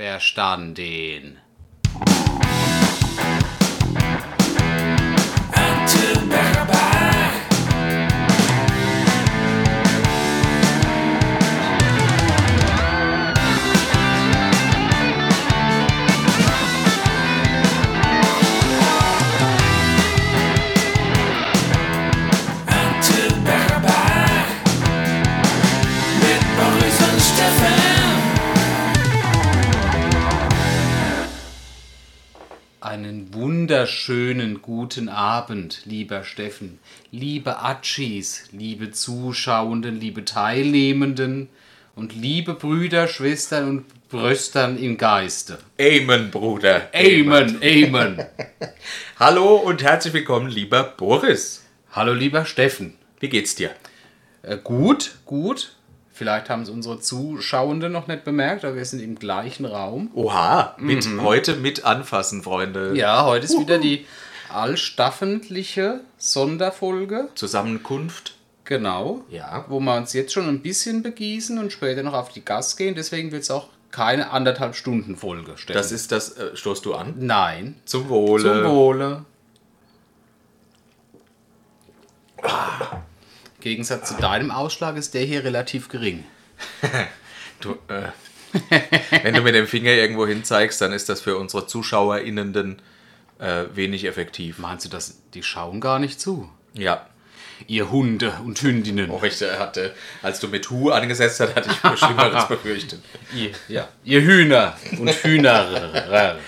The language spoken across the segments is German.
Verstanden. Wunderschönen guten Abend, lieber Steffen, liebe Atschis, liebe Zuschauenden, liebe Teilnehmenden und liebe Brüder, Schwestern und Bröstern im Geiste. Amen, Bruder. Amen, Amen. Hallo und herzlich willkommen, lieber Boris. Hallo, lieber Steffen. Wie geht's dir? Äh, gut, gut. Vielleicht haben es unsere Zuschauenden noch nicht bemerkt, aber wir sind im gleichen Raum. Oha, mit, heute mit anfassen, Freunde. Ja, heute ist wieder die allstaffendliche Sonderfolge. Zusammenkunft. Genau. Ja. Wo wir uns jetzt schon ein bisschen begießen und später noch auf die Gas gehen. Deswegen wird es auch keine anderthalb Stunden Folge stellen. Das ist das, äh, stoßt du an? Nein. Zum Wohle. Zum Wohle. Im Gegensatz zu deinem Ausschlag ist der hier relativ gering. Du, äh, wenn du mit dem Finger irgendwo hin zeigst, dann ist das für unsere ZuschauerInnen äh, wenig effektiv. Meinst du, dass die schauen gar nicht zu? Ja. Ihr Hunde und Hündinnen. Oh, ich äh, hatte, als du mit Hu angesetzt hast, hatte ich Schlimmeres befürchtet. Ihr, ja. Ihr Hühner und Hühner.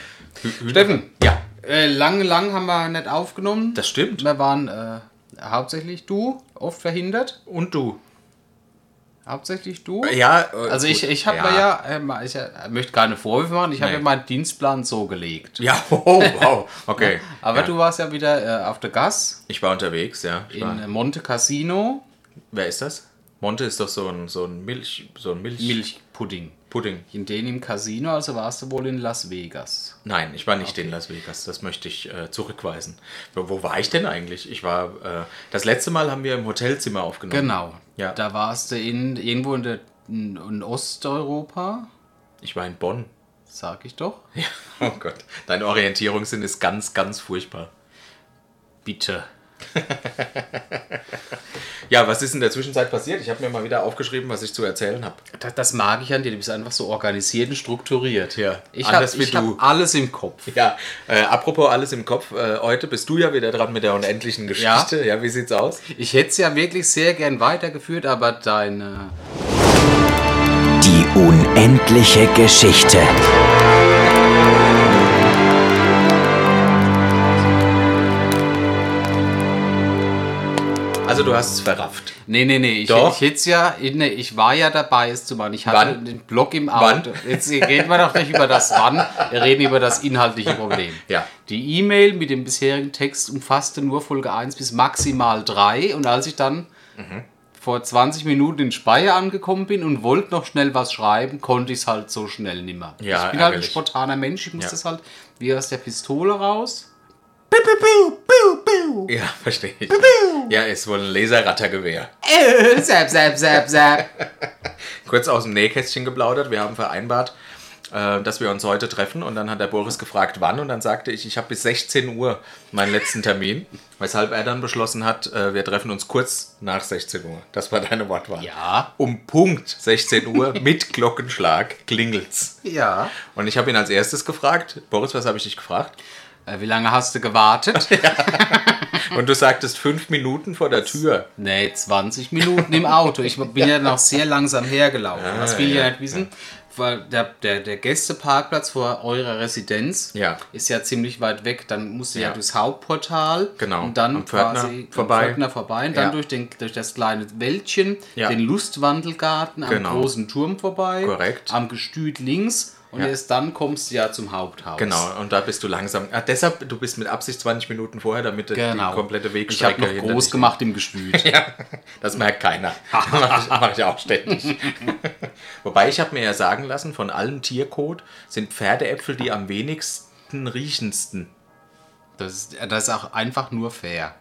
Steffen, Ja, äh, lang, lang haben wir nicht aufgenommen. das stimmt. Wir waren äh, hauptsächlich du, oft verhindert. Und du? Hauptsächlich du. Ja, äh, Also ich, gut. ich habe mir ja, äh, ich äh, möchte keine Vorwürfe machen, ich habe Nee. ja meinen Dienstplan so gelegt. Ja, oh, wow. Okay. Aber ja. du warst ja wieder äh, auf der Gas Ich war unterwegs, ja. Ich war, in äh, Monte Cassino. wer ist das? Monte ist doch so ein, so ein Milch, so ein Milch Milchpudding. Pudding. In den im Casino, also warst du wohl in Las Vegas. Nein, ich war nicht in Las Vegas. Das möchte ich äh, zurückweisen. Wo, wo war ich denn eigentlich? Ich war. Äh, das letzte Mal haben wir im Hotelzimmer aufgenommen. Genau. Ja. Da warst du in, irgendwo in, der, in, in Osteuropa, Ich war in Bonn. sag ich doch. Ja, oh Gott. Dein Orientierungssinn ist ganz, ganz furchtbar. Bitte. Ja, was ist in der Zwischenzeit passiert? Ich habe mir mal wieder aufgeschrieben, was ich zu erzählen habe. Das, das mag ich an dir, du bist einfach so organisiert und strukturiert. Ja, Ich habe hab du. alles im Kopf. Ja, äh, apropos alles im Kopf, äh, heute bist du ja wieder dran mit der unendlichen Geschichte. Ja, wie sieht's aus? Ich hätte es ja wirklich sehr gern weitergeführt, aber deine Die unendliche Geschichte. Also du hast es verrafft. Nee, nee, nee. Ich, Doch. ich hätte ja, nee, ich war ja dabei, es zu machen. Ich hatte Wann? den Blog im Wann? Auto. Jetzt reden wir doch nicht über das Wann, wir reden über das inhaltliche Problem. Ja. Die E-Mail mit dem bisherigen Text umfasste nur Folge 1 bis maximal 3 und als ich dann Mhm. vor 20 Minuten in Speyer angekommen bin und wollte noch schnell was schreiben, konnte ich es halt so schnell nimmer. Ja, ich bin halt ein ärgerlich. spontaner Mensch, ich muss Ja. das halt wie aus der Pistole raus. Ja, verstehe ich. Ja, ist wohl ein Laserrattergewehr. Äh, zap, zap, zap, zap. Kurz aus dem Nähkästchen geplaudert. Wir haben vereinbart, äh, dass wir uns heute treffen. Und dann hat der Boris gefragt, wann. Und dann sagte ich, ich habe bis 16 Uhr meinen letzten Termin. Weshalb er dann beschlossen hat, äh, wir treffen uns kurz nach 16 Uhr. Das war deine Wortwahl. Ja. Um Punkt 16 Uhr mit Glockenschlag klingelt's. Ja. Und ich habe ihn als erstes gefragt, Boris, was habe ich dich gefragt? Äh, Wie lange hast du gewartet? Und du sagtest fünf Minuten vor der Tür. Nee, 20 Minuten im Auto. Ich bin ja noch sehr langsam hergelaufen. das will ich ja ja, nicht wissen. Der, der, der Gästeparkplatz vor eurer Residenz Ja. ist ja ziemlich weit weg. Dann musst du ja, Ja. durchs Hauptportal Genau, und dann quasi vorbei. Pförtner vorbei und dann Ja. durch, den, durch das kleine Wäldchen, den Lustwandelgarten Genau. am großen Turm vorbei, Korrekt. am Gestüt links und Ja. erst dann kommst du ja zum Haupthaus. Genau, und da bist du langsam. Ah, deshalb, du bist mit Absicht 20 Minuten vorher, damit Genau. die komplette Ich Wegstrecke habe noch groß gemacht im Gestüt. Ja, das merkt keiner. Mache ich, mach ich auch ständig. Wobei ich habe mir ja sagen lassen, von allem Tierkot sind Pferdeäpfel die am wenigsten riechendsten. Das ist, das ist auch einfach nur fair.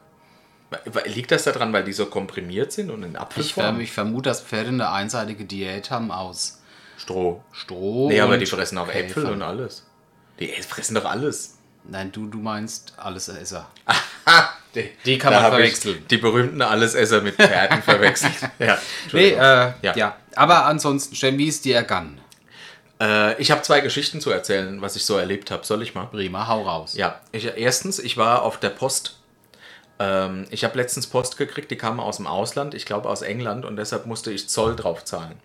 Liegt das daran, weil die so komprimiert sind und in Ich, Apfelform? verm- ich vermute, dass Pferde eine einseitige Diät haben aus Stroh. Stroh. Nee, aber die fressen auch Äpfel Käfer. und alles. Die fressen doch alles. Nein, du, du meinst alles Esser. Die, Die kann man verwechseln. Die berühmten Allesesser mit Pferden verwechselt. Ja, Nee, äh, Ja. ja. Aber ansonsten, Stem, wie ist dir ergangen? äh, ich habe zwei Geschichten zu erzählen, was ich so erlebt habe. Soll ich mal? Prima, hau raus. Ja, ich, erstens, ich war auf der Post. Ähm, ich habe letztens Post gekriegt, die kam aus dem Ausland, ich glaube aus England, und deshalb musste ich Zoll drauf zahlen.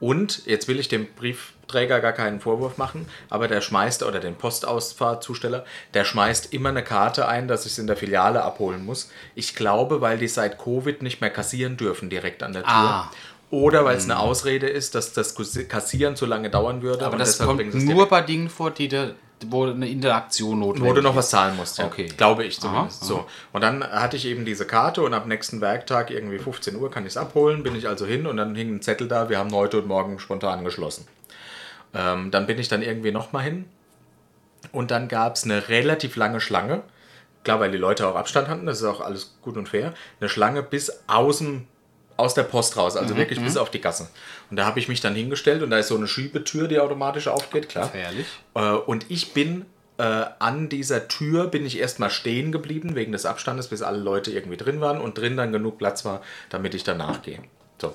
Und jetzt will ich dem Briefträger gar keinen Vorwurf machen, aber der schmeißt, oder den Postausfahrzusteller, der schmeißt immer eine Karte ein, dass ich es in der Filiale abholen muss. Ich glaube, weil die seit Covid nicht mehr kassieren dürfen direkt an der Tür. Ah. Oder weil es eine Ausrede ist, dass das Kassieren zu lange dauern würde. Aber das kommt nur bei Dingen vor, die da, wo eine Interaktion notwendig Wo du noch was zahlen musst, ja. Okay. Glaube ich zumindest. Aha, So. Und dann hatte ich eben diese Karte und ab nächsten Werktag, irgendwie 15 Uhr, kann ich es abholen. Bin ich also hin und dann hing ein Zettel da, wir haben heute und morgen spontan geschlossen. Ähm, dann bin ich dann irgendwie nochmal hin und dann gab es eine relativ lange Schlange. Klar, weil die Leute auch Abstand hatten, das ist auch alles gut und fair. Eine Schlange bis außen aus der Post raus, also wirklich bis auf die Gasse. Und da habe ich mich dann hingestellt und da ist so eine Schiebetür, die automatisch aufgeht, klar. Gefährlich. Äh, und ich bin äh, an dieser Tür bin ich erstmal stehen geblieben, wegen des Abstandes, bis alle Leute irgendwie drin waren und drin dann genug Platz war, damit ich danach gehe. So.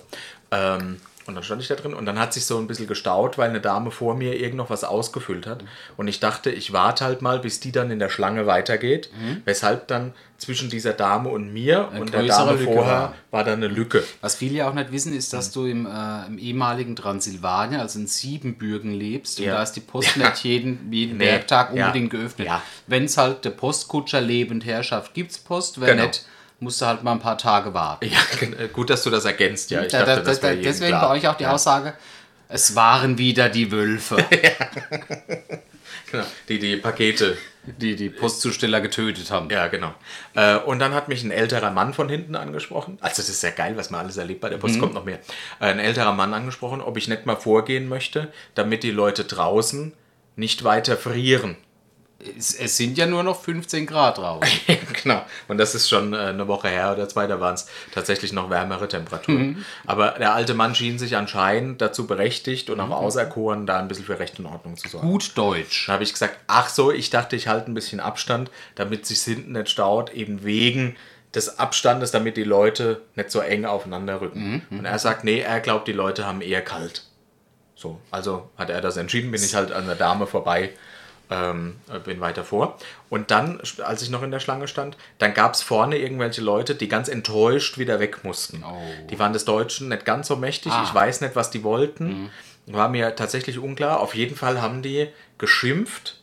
Ähm, und dann stand ich da drin und dann hat sich so ein bisschen gestaut, weil eine Dame vor mir irgend noch was ausgefüllt hat. Und ich dachte, ich warte halt mal, bis die dann in der Schlange weitergeht. Weshalb dann zwischen dieser Dame und mir und der Dame Lücke vorher war. war da eine Lücke. Was viele ja auch nicht wissen, ist, dass du im, äh, im ehemaligen Transsilvanien, also in Siebenbürgen lebst. Und Ja. da ist die Post Ja. nicht jeden, jeden Nee. Werktag Ja. unbedingt geöffnet. Ja. Wenn es halt der Postkutscher lebend herrschaft, gibt es Post. Wenn Genau. nicht, musst du halt mal ein paar Tage warten. Ja, gen- gut, dass du das ergänzt. Ja, ich Da- da- dachte, das da- wäre jedem deswegen klar. bei euch auch die ja. Aussage, es waren wieder die Wölfe, Genau, die die Pakete die die Postzusteller getötet haben. Ja, genau. Äh, und dann hat mich ein älterer Mann von hinten angesprochen. Also das ist ja geil, was man alles erlebt bei der Post. Kommt noch mehr. Äh, ein älterer Mann angesprochen, ob ich nicht mal vorgehen möchte, damit die Leute draußen nicht weiter frieren. Es, es sind ja nur noch 15 Grad raus. genau. Und das ist schon äh, eine Woche her oder zwei, da waren es tatsächlich noch wärmere Temperaturen. Aber der alte Mann schien sich anscheinend dazu berechtigt und auch auserkoren, da ein bisschen für Recht und Ordnung zu sorgen. Gut Deutsch. Dann habe ich gesagt, ach so, ich dachte, ich halte ein bisschen Abstand, damit sich hinten nicht staut, eben wegen des Abstandes, damit die Leute nicht so eng aufeinander rücken. Und er sagt, nee, er glaubt, die Leute haben eher kalt. So, also hat er das entschieden, bin ich halt an der Dame vorbei, ähm, bin weiter vor. Und dann, als ich noch in der Schlange stand, dann gab es vorne irgendwelche Leute, die ganz enttäuscht wieder weg mussten. Die waren des Deutschen nicht ganz so mächtig. Ich weiß nicht, was die wollten. War mir tatsächlich unklar. Auf jeden Fall haben die geschimpft.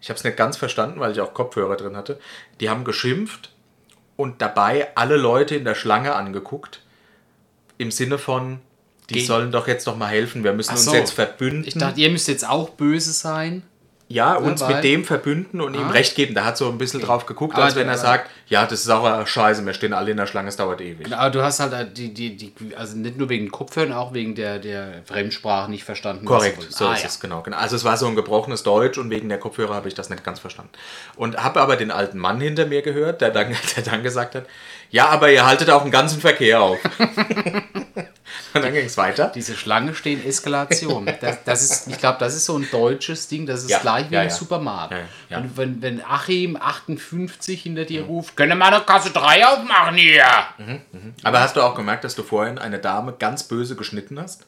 Ich habe es nicht ganz verstanden, weil ich auch Kopfhörer drin hatte. Die haben geschimpft und dabei alle Leute in der Schlange angeguckt. Im Sinne von, die Ge- sollen doch jetzt doch mal helfen. Wir müssen Ach uns so. jetzt verbünden. Ich dachte, ihr müsst jetzt auch böse sein. Ja, uns weil- mit dem verbünden und ihm Ah. recht geben. Da hat so ein bisschen drauf geguckt, als wenn er sagt, ja, das ist auch Scheiße, wir stehen alle in der Schlange, es dauert ewig. Aber du hast halt äh, die, die, die, also nicht nur wegen Kopfhörern, auch wegen der, der Fremdsprache nicht verstanden. Korrekt, so Ah, ist ja. es, genau, genau. Also es war so ein gebrochenes Deutsch und wegen der Kopfhörer habe ich das nicht ganz verstanden. Und habe aber den alten Mann hinter mir gehört, der dann, der dann gesagt hat, ja, aber ihr haltet auch den ganzen Verkehr auf. und dann ging es weiter. Diese Schlange stehen Eskalation. Das, das ist, ich glaube, das ist so ein deutsches Ding, das ist Ja, gleich wie ja, im ja. Supermarkt. Und wenn, wenn Achim 58 hinter dir ruft, können wir eine Kasse 3 aufmachen hier? Aber hast du auch gemerkt, dass du vorhin eine Dame ganz böse geschnitten hast?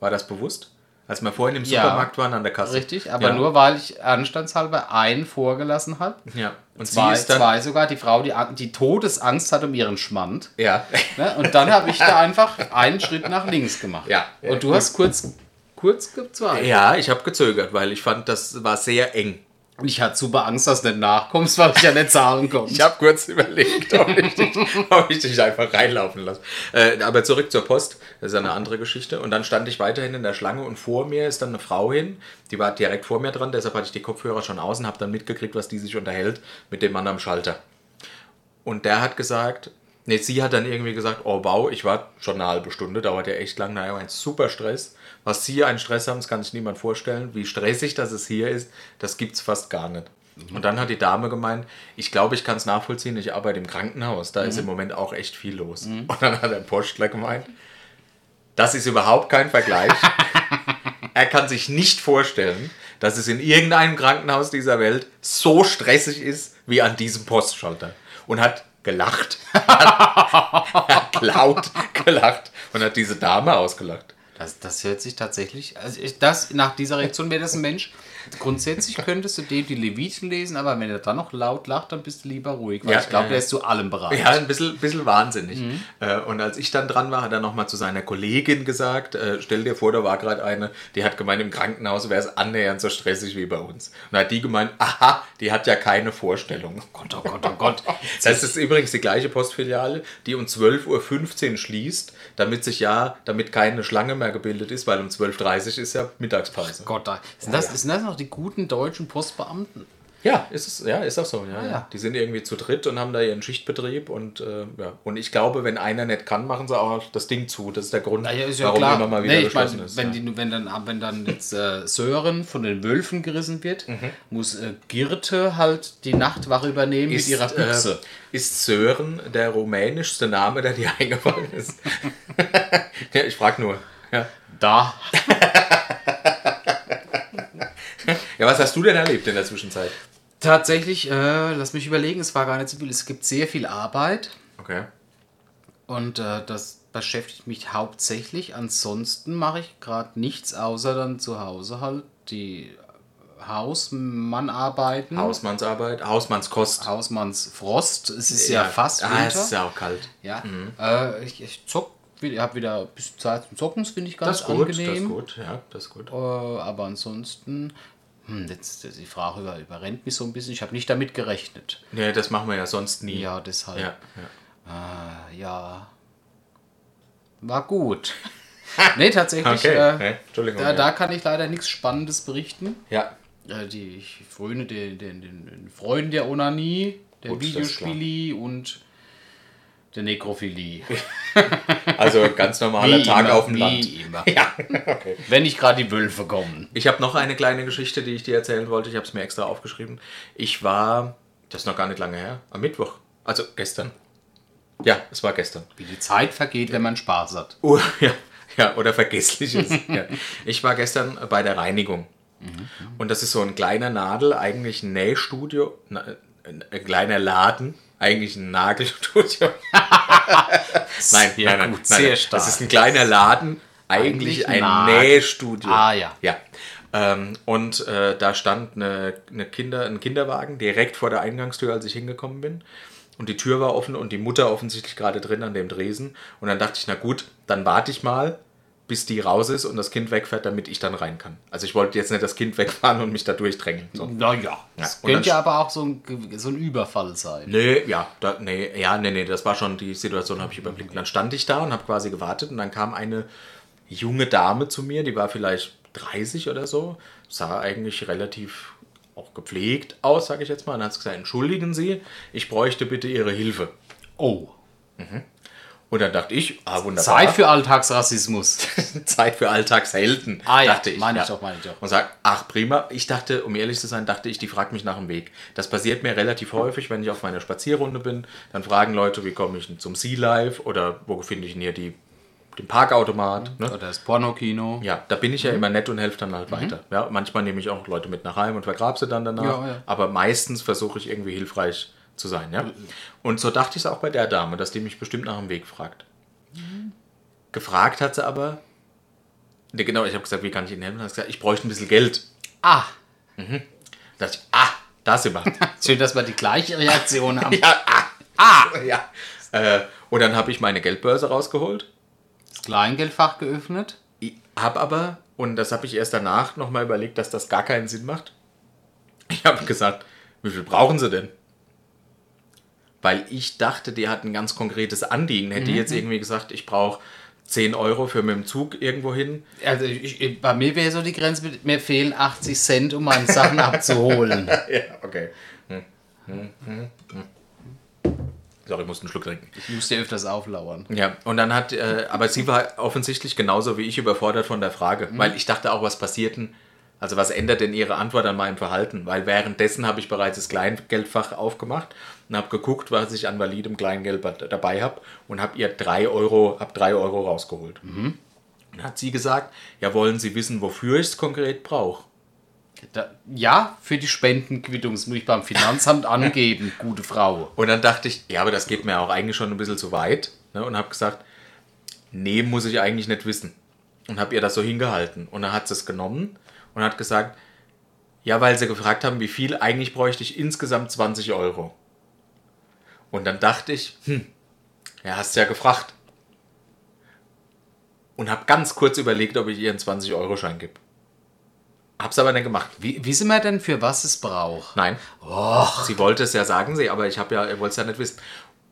War das bewusst? Als wir vorhin im Ja. Supermarkt waren an der Kasse. Richtig, aber ja. nur weil ich anstandshalber einen vorgelassen habe. Ja. Und Zwei, sie ist dann. zwei sogar, die Frau, die, die Todesangst hat um ihren Schmand. Ja. Ne? Und dann habe ich da einfach einen Schritt nach links gemacht. Ja. Und du hast kurz, kurz gezweifelt. Ja, ich habe gezögert, weil ich fand, das war sehr eng. Und ich hatte super Angst, dass du nicht nachkommst, weil ich ja nicht zahlen konnte. Ich habe kurz überlegt, ob ich, dich, ob ich dich einfach reinlaufen lasse. Äh, aber zurück zur Post, das ist eine andere Geschichte. Und dann stand ich weiterhin in der Schlange und vor mir ist dann eine Frau hin, die war direkt vor mir dran, deshalb hatte ich die Kopfhörer schon außen, habe dann mitgekriegt, was die sich unterhält mit dem Mann am Schalter. Und der hat gesagt, nee, sie hat dann irgendwie gesagt, oh wow, ich war schon eine halbe Stunde, dauert ja echt lang, naja, ein super Stress. Was Sie einen Stress haben, das kann sich niemand vorstellen. Wie stressig das es hier ist, das gibt es fast gar nicht. Und dann hat die Dame gemeint, ich glaube, ich kann es nachvollziehen, ich arbeite im Krankenhaus, da ist im Moment auch echt viel los. Und dann hat der Postler gemeint, das ist überhaupt kein Vergleich. er kann sich nicht vorstellen, dass es in irgendeinem Krankenhaus dieser Welt so stressig ist wie an diesem Postschalter. Und hat gelacht. laut gelacht und hat diese Dame ausgelacht. Das, das hört sich tatsächlich. Also ich, das, nach dieser Reaktion wäre das ein Mensch. Grundsätzlich könntest du dem die Leviten lesen, aber wenn er dann noch laut lacht, dann bist du lieber ruhig. Weil Ja, ich glaube, ja, der ja. ist zu allem bereit. Ja, ein bisschen, bisschen wahnsinnig. Äh, Und als ich dann dran war, hat er nochmal zu seiner Kollegin gesagt, äh, stell dir vor, da war gerade eine, die hat gemeint, im Krankenhaus wäre es annähernd so stressig wie bei uns. Und hat die gemeint, aha, die hat ja keine Vorstellung. Gott, oh Gott, oh Gott. Das ist übrigens die gleiche Postfiliale, die um 12.15 Uhr schließt, damit sich ja, damit keine Schlange mehr gebildet ist, weil um 12.30 Uhr ist ja Mittagspause. Gott, da, sind, das, sind das noch die guten deutschen Postbeamten? Ja, ist es, ja, ist auch so. Ja, Ah, ja. Die sind irgendwie zu dritt und haben da ihren Schichtbetrieb und äh, ja. Und ich glaube, wenn einer nicht kann, machen sie auch das Ding zu. Das ist der Grund, Naja, ist ja warum klar. immer mal wieder nee, geschlossen mein, ist. wenn, die, wenn, dann, wenn dann jetzt äh, Sören von den Wölfen gerissen wird, Mhm. muss äh, Girte halt die Nachtwache übernehmen mit ihrer Büchse. Äh, ist Sören der rumänischste Name, der dir eingefallen ist? ja, ich frage nur. Ja. Da. ja, was hast du denn erlebt in der Zwischenzeit? Tatsächlich, äh, lass mich überlegen, es war gar nicht so viel. Es gibt sehr viel Arbeit Okay. und äh, das beschäftigt mich hauptsächlich. Ansonsten mache ich gerade nichts, außer dann zu Hause halt die Hausmannarbeiten. Hausmannsarbeit, Hausmannskost. Hausmannsfrost. Es ist ja, fast ah, Winter. es ist ja auch kalt. Ja, äh, ich, ich zock, ich habe wieder ein bisschen Zeit zum Zocken, das finde ich ganz Das gut, angenehm. das ist gut, ja, das ist gut. Äh, aber ansonsten, hm, jetzt, die Frage über, überrennt mich so ein bisschen. Ich habe nicht damit gerechnet. Nee, das machen wir ja sonst nie. Ja, deshalb. ja, ja. Äh, ja. War gut. nee, tatsächlich. Okay, Äh, nee, Entschuldigung. da, ja. da kann ich leider nichts Spannendes berichten. ja, Äh, die, ich fröne den, den, den, den Freunden der Onanie, der Videospieli und der Nekrophilie. also ganz normaler Tag immer, auf dem Land. immer. Ja, okay. Wenn nicht gerade die Wölfe kommen. Ich habe noch eine kleine Geschichte, die ich dir erzählen wollte. Ich habe es mir extra aufgeschrieben. Ich war, das ist noch gar nicht lange her, am Mittwoch. Also gestern. Ja, es war gestern. Wie die Zeit vergeht, wenn man Spaß hat. Oh, ja, ja, oder vergessliches. ja. Ich war gestern bei der Reinigung. Und das ist so ein kleiner Nadel, eigentlich ein Nähstudio, ein kleiner Laden, eigentlich ein Nagelstudio. nein, Sehr nein, nein, gut, nein, sehr stark. Das ist ein kleiner Laden, eigentlich, Eigentlich ein Nagel- Nähstudio. Ah, ja. Ja. Ähm, und äh, da stand eine, eine Kinder, ein Kinderwagen direkt vor der Eingangstür, als ich hingekommen bin. Und die Tür war offen und die Mutter offensichtlich gerade drin an dem Dresen. Und dann dachte ich, na gut, dann warte ich mal, bis die raus ist und das Kind wegfährt, damit ich dann rein kann. Also ich wollte jetzt nicht das Kind wegfahren und mich da durchdrängeln. So. Naja, das dann könnte ja aber auch so ein, so ein Überfall sein. Nee, ja, da, nee, ja, nee, nee, das war schon die Situation, habe ich überblickt. Und dann stand ich da und habe quasi gewartet und dann kam eine junge Dame zu mir, die war vielleicht 30 oder so, sah eigentlich relativ auch gepflegt aus, sage ich jetzt mal. Und dann hat sie gesagt, entschuldigen Sie, ich bräuchte bitte Ihre Hilfe. Oh. Und dann dachte ich, ah, wunderbar. Zeit für Alltagsrassismus. Zeit für Alltagshelden, Ah ja, dachte ich. meine ich doch, meine ich doch. Und sag, ach prima, ich dachte, um ehrlich zu sein, dachte ich, die fragt mich nach dem Weg. Das passiert mir relativ häufig, wenn ich auf meiner Spazierrunde bin, dann fragen Leute, wie komme ich zum Sea Life oder wo finde ich denn hier die, den Parkautomat. Ne? Oder das Pornokino. Ja, da bin ich Mhm. ja immer nett und helfe dann halt weiter. Ja, manchmal nehme ich auch Leute mit nach Heim und vergrabe sie dann danach. Ja, ja. Aber meistens versuche ich irgendwie hilfreich zu sein. Mhm. Ja? Und so dachte ich es auch bei der Dame, dass die mich bestimmt nach dem Weg fragt. Gefragt hat sie aber, ne, genau, ich habe gesagt, wie kann ich Ihnen helfen? Hat gesagt, ich bräuchte ein bisschen Geld. Ah, Da dachte ich, ah, da sind wir. schön, dass wir die gleiche Reaktion haben. ja, ah, ah, ja. Äh, und dann habe ich meine Geldbörse rausgeholt. Das Kleingeldfach geöffnet. Ich habe aber, und das habe ich erst danach nochmal überlegt, dass das gar keinen Sinn macht. Ich habe gesagt, wie viel brauchen Sie denn? Weil ich dachte, die hat ein ganz konkretes Anliegen. Hätte die jetzt irgendwie gesagt, ich brauche 10 Euro für mit dem Zug irgendwo hin. Also ich, bei mir wäre so die Grenze, mir fehlen 80 Cent, um meine Sachen abzuholen. Ja, okay. Hm, hm, hm, hm. Sorry, ich musste einen Schluck trinken. Ich muss dir öfters auflauern. Ja, und dann hat, äh, aber sie war offensichtlich genauso wie ich überfordert von der Frage, weil ich dachte auch, was passiert denn, also was ändert denn ihre Antwort an meinem Verhalten? Weil währenddessen habe ich bereits das Kleingeldfach aufgemacht und habe geguckt, was ich an validem Kleingeld dabei habe und habe ihr drei Euro, hab drei Euro rausgeholt. Und hat sie gesagt, ja, wollen Sie wissen, wofür ich es konkret brauche? Da, ja, für die Spendenquittung das muss ich beim Finanzamt angeben, gute Frau. Und dann dachte ich, ja, aber das geht mir auch eigentlich schon ein bisschen zu weit. Ne? Und habe gesagt, nee, muss ich eigentlich nicht wissen. Und habe ihr das so hingehalten. Und dann hat sie es genommen und hat gesagt, ja, weil sie gefragt haben, wie viel, eigentlich bräuchte ich insgesamt 20 Euro. Und dann dachte ich, hm, ja, hast ja gefragt. Und habe ganz kurz überlegt, ob ich ihr einen 20-Euro-Schein gebe. Hab's aber nicht gemacht. Wie, wissen wir denn, für was es braucht? Nein. Sie wollte es ja sagen, sie, aber ich habe ja, wollte es ja nicht wissen.